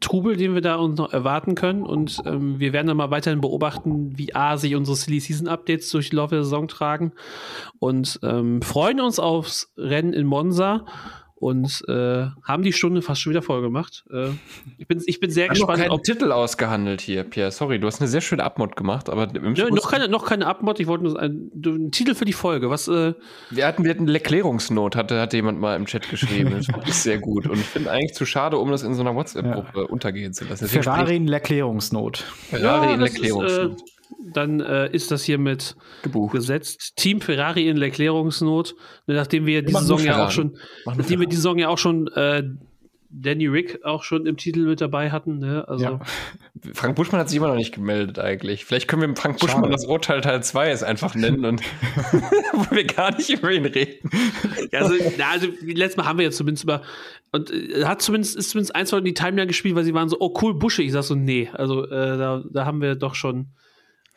Trubel, den wir da uns noch erwarten können. Und ähm, wir werden dann mal weiterhin beobachten, wie A sich unsere Silly Season Updates durch die Laufe der Saison tragen. Und ähm, freuen uns aufs Rennen in Monza. Und äh, haben die Stunde fast schon wieder voll gemacht. Äh, ich, bin, ich bin sehr Wir haben noch gespannt, keinen ob. Titel ausgehandelt hier, Pierre. Sorry, du hast eine sehr schöne Abmod gemacht, aber Nö, noch keine, noch keine Abmod, ich wollte nur einen, einen Titel für die Folge. Was, äh, wir hatten, wir hatten eine Erklärungsnot, hatte, hatte jemand mal im Chat geschrieben. Das fand ich sehr gut. Und ich finde eigentlich zu schade, um das in so einer WhatsApp-Gruppe untergehen zu lassen. Deswegen Ferrari in Erklärungsnot. Ferrari in das ist, Erklärungsnot. äh, dann äh, ist das hiermit Gebucht. gesetzt. Team Ferrari in Erklärungsnot. Nachdem wir die Mach Saison ja auch schon, nachdem wir die Saison ja auch schon äh, Danny Rick auch schon im Titel mit dabei hatten. Ne? Also Ja. Frank Buschmann hat sich immer noch nicht gemeldet eigentlich. Vielleicht können wir Frank Buschmann Schade. das Urteil Teil 2 jetzt einfach nennen und wo wir gar nicht über ihn reden. Ja, also, na, also letztes Mal haben wir jetzt zumindest über und äh, hat zumindest ist zumindest ein, zwei die Timeline gespielt, weil sie waren so, oh cool, Busche. Ich sag so, nee, also äh, da, da haben wir doch schon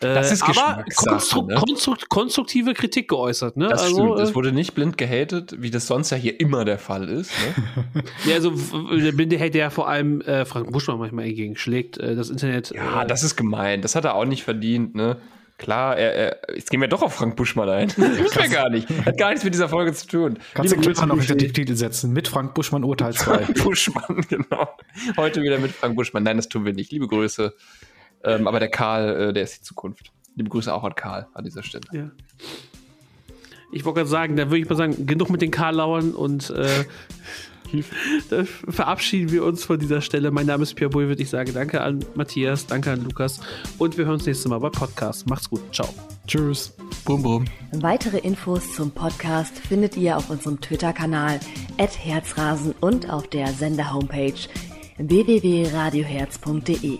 Das ist aber Geschmackssache, konstru ne? konstrukt konstruktive Kritik geäußert, ne? Das also, stimmt. äh, Es wurde nicht blind gehatet, wie das sonst ja hier immer der Fall ist. Ne? Ja, also der Blinde hätte ja vor allem äh, Frank Buschmann manchmal entgegenschlägt. Äh, das Internet. Ja, äh, das ist gemein. Das hat er auch nicht verdient. Ne? Klar, er, er, jetzt gehen wir doch auf Frank Buschmann ein. Müssen wir gar nicht. Hat gar nichts mit dieser Folge zu tun. Kannst du Liebe Klammer noch Grüße, hinter den Titel setzen. Mit Frank Buschmann Urteil 2. Frank Buschmann, genau. Heute wieder mit Frank Buschmann. Nein, das tun wir nicht. Liebe Grüße. Ähm, aber der Karl, äh, der ist die Zukunft. Liebe Grüße auch an Karl an dieser Stelle. ja. Ich wollte gerade sagen, da würde ich mal sagen, genug mit den Karlauern und äh, da verabschieden wir uns von dieser Stelle. Mein Name ist Pierre Bulwitt. Ich sage danke an Matthias, danke an Lukas und wir hören uns nächstes Mal bei Podcast. Macht's gut. Ciao. Tschüss. Bum, bum. Weitere Infos zum Podcast findet ihr auf unserem Twitter-Kanal @herzrasen und auf der Sender-Homepage www.radioherz.de.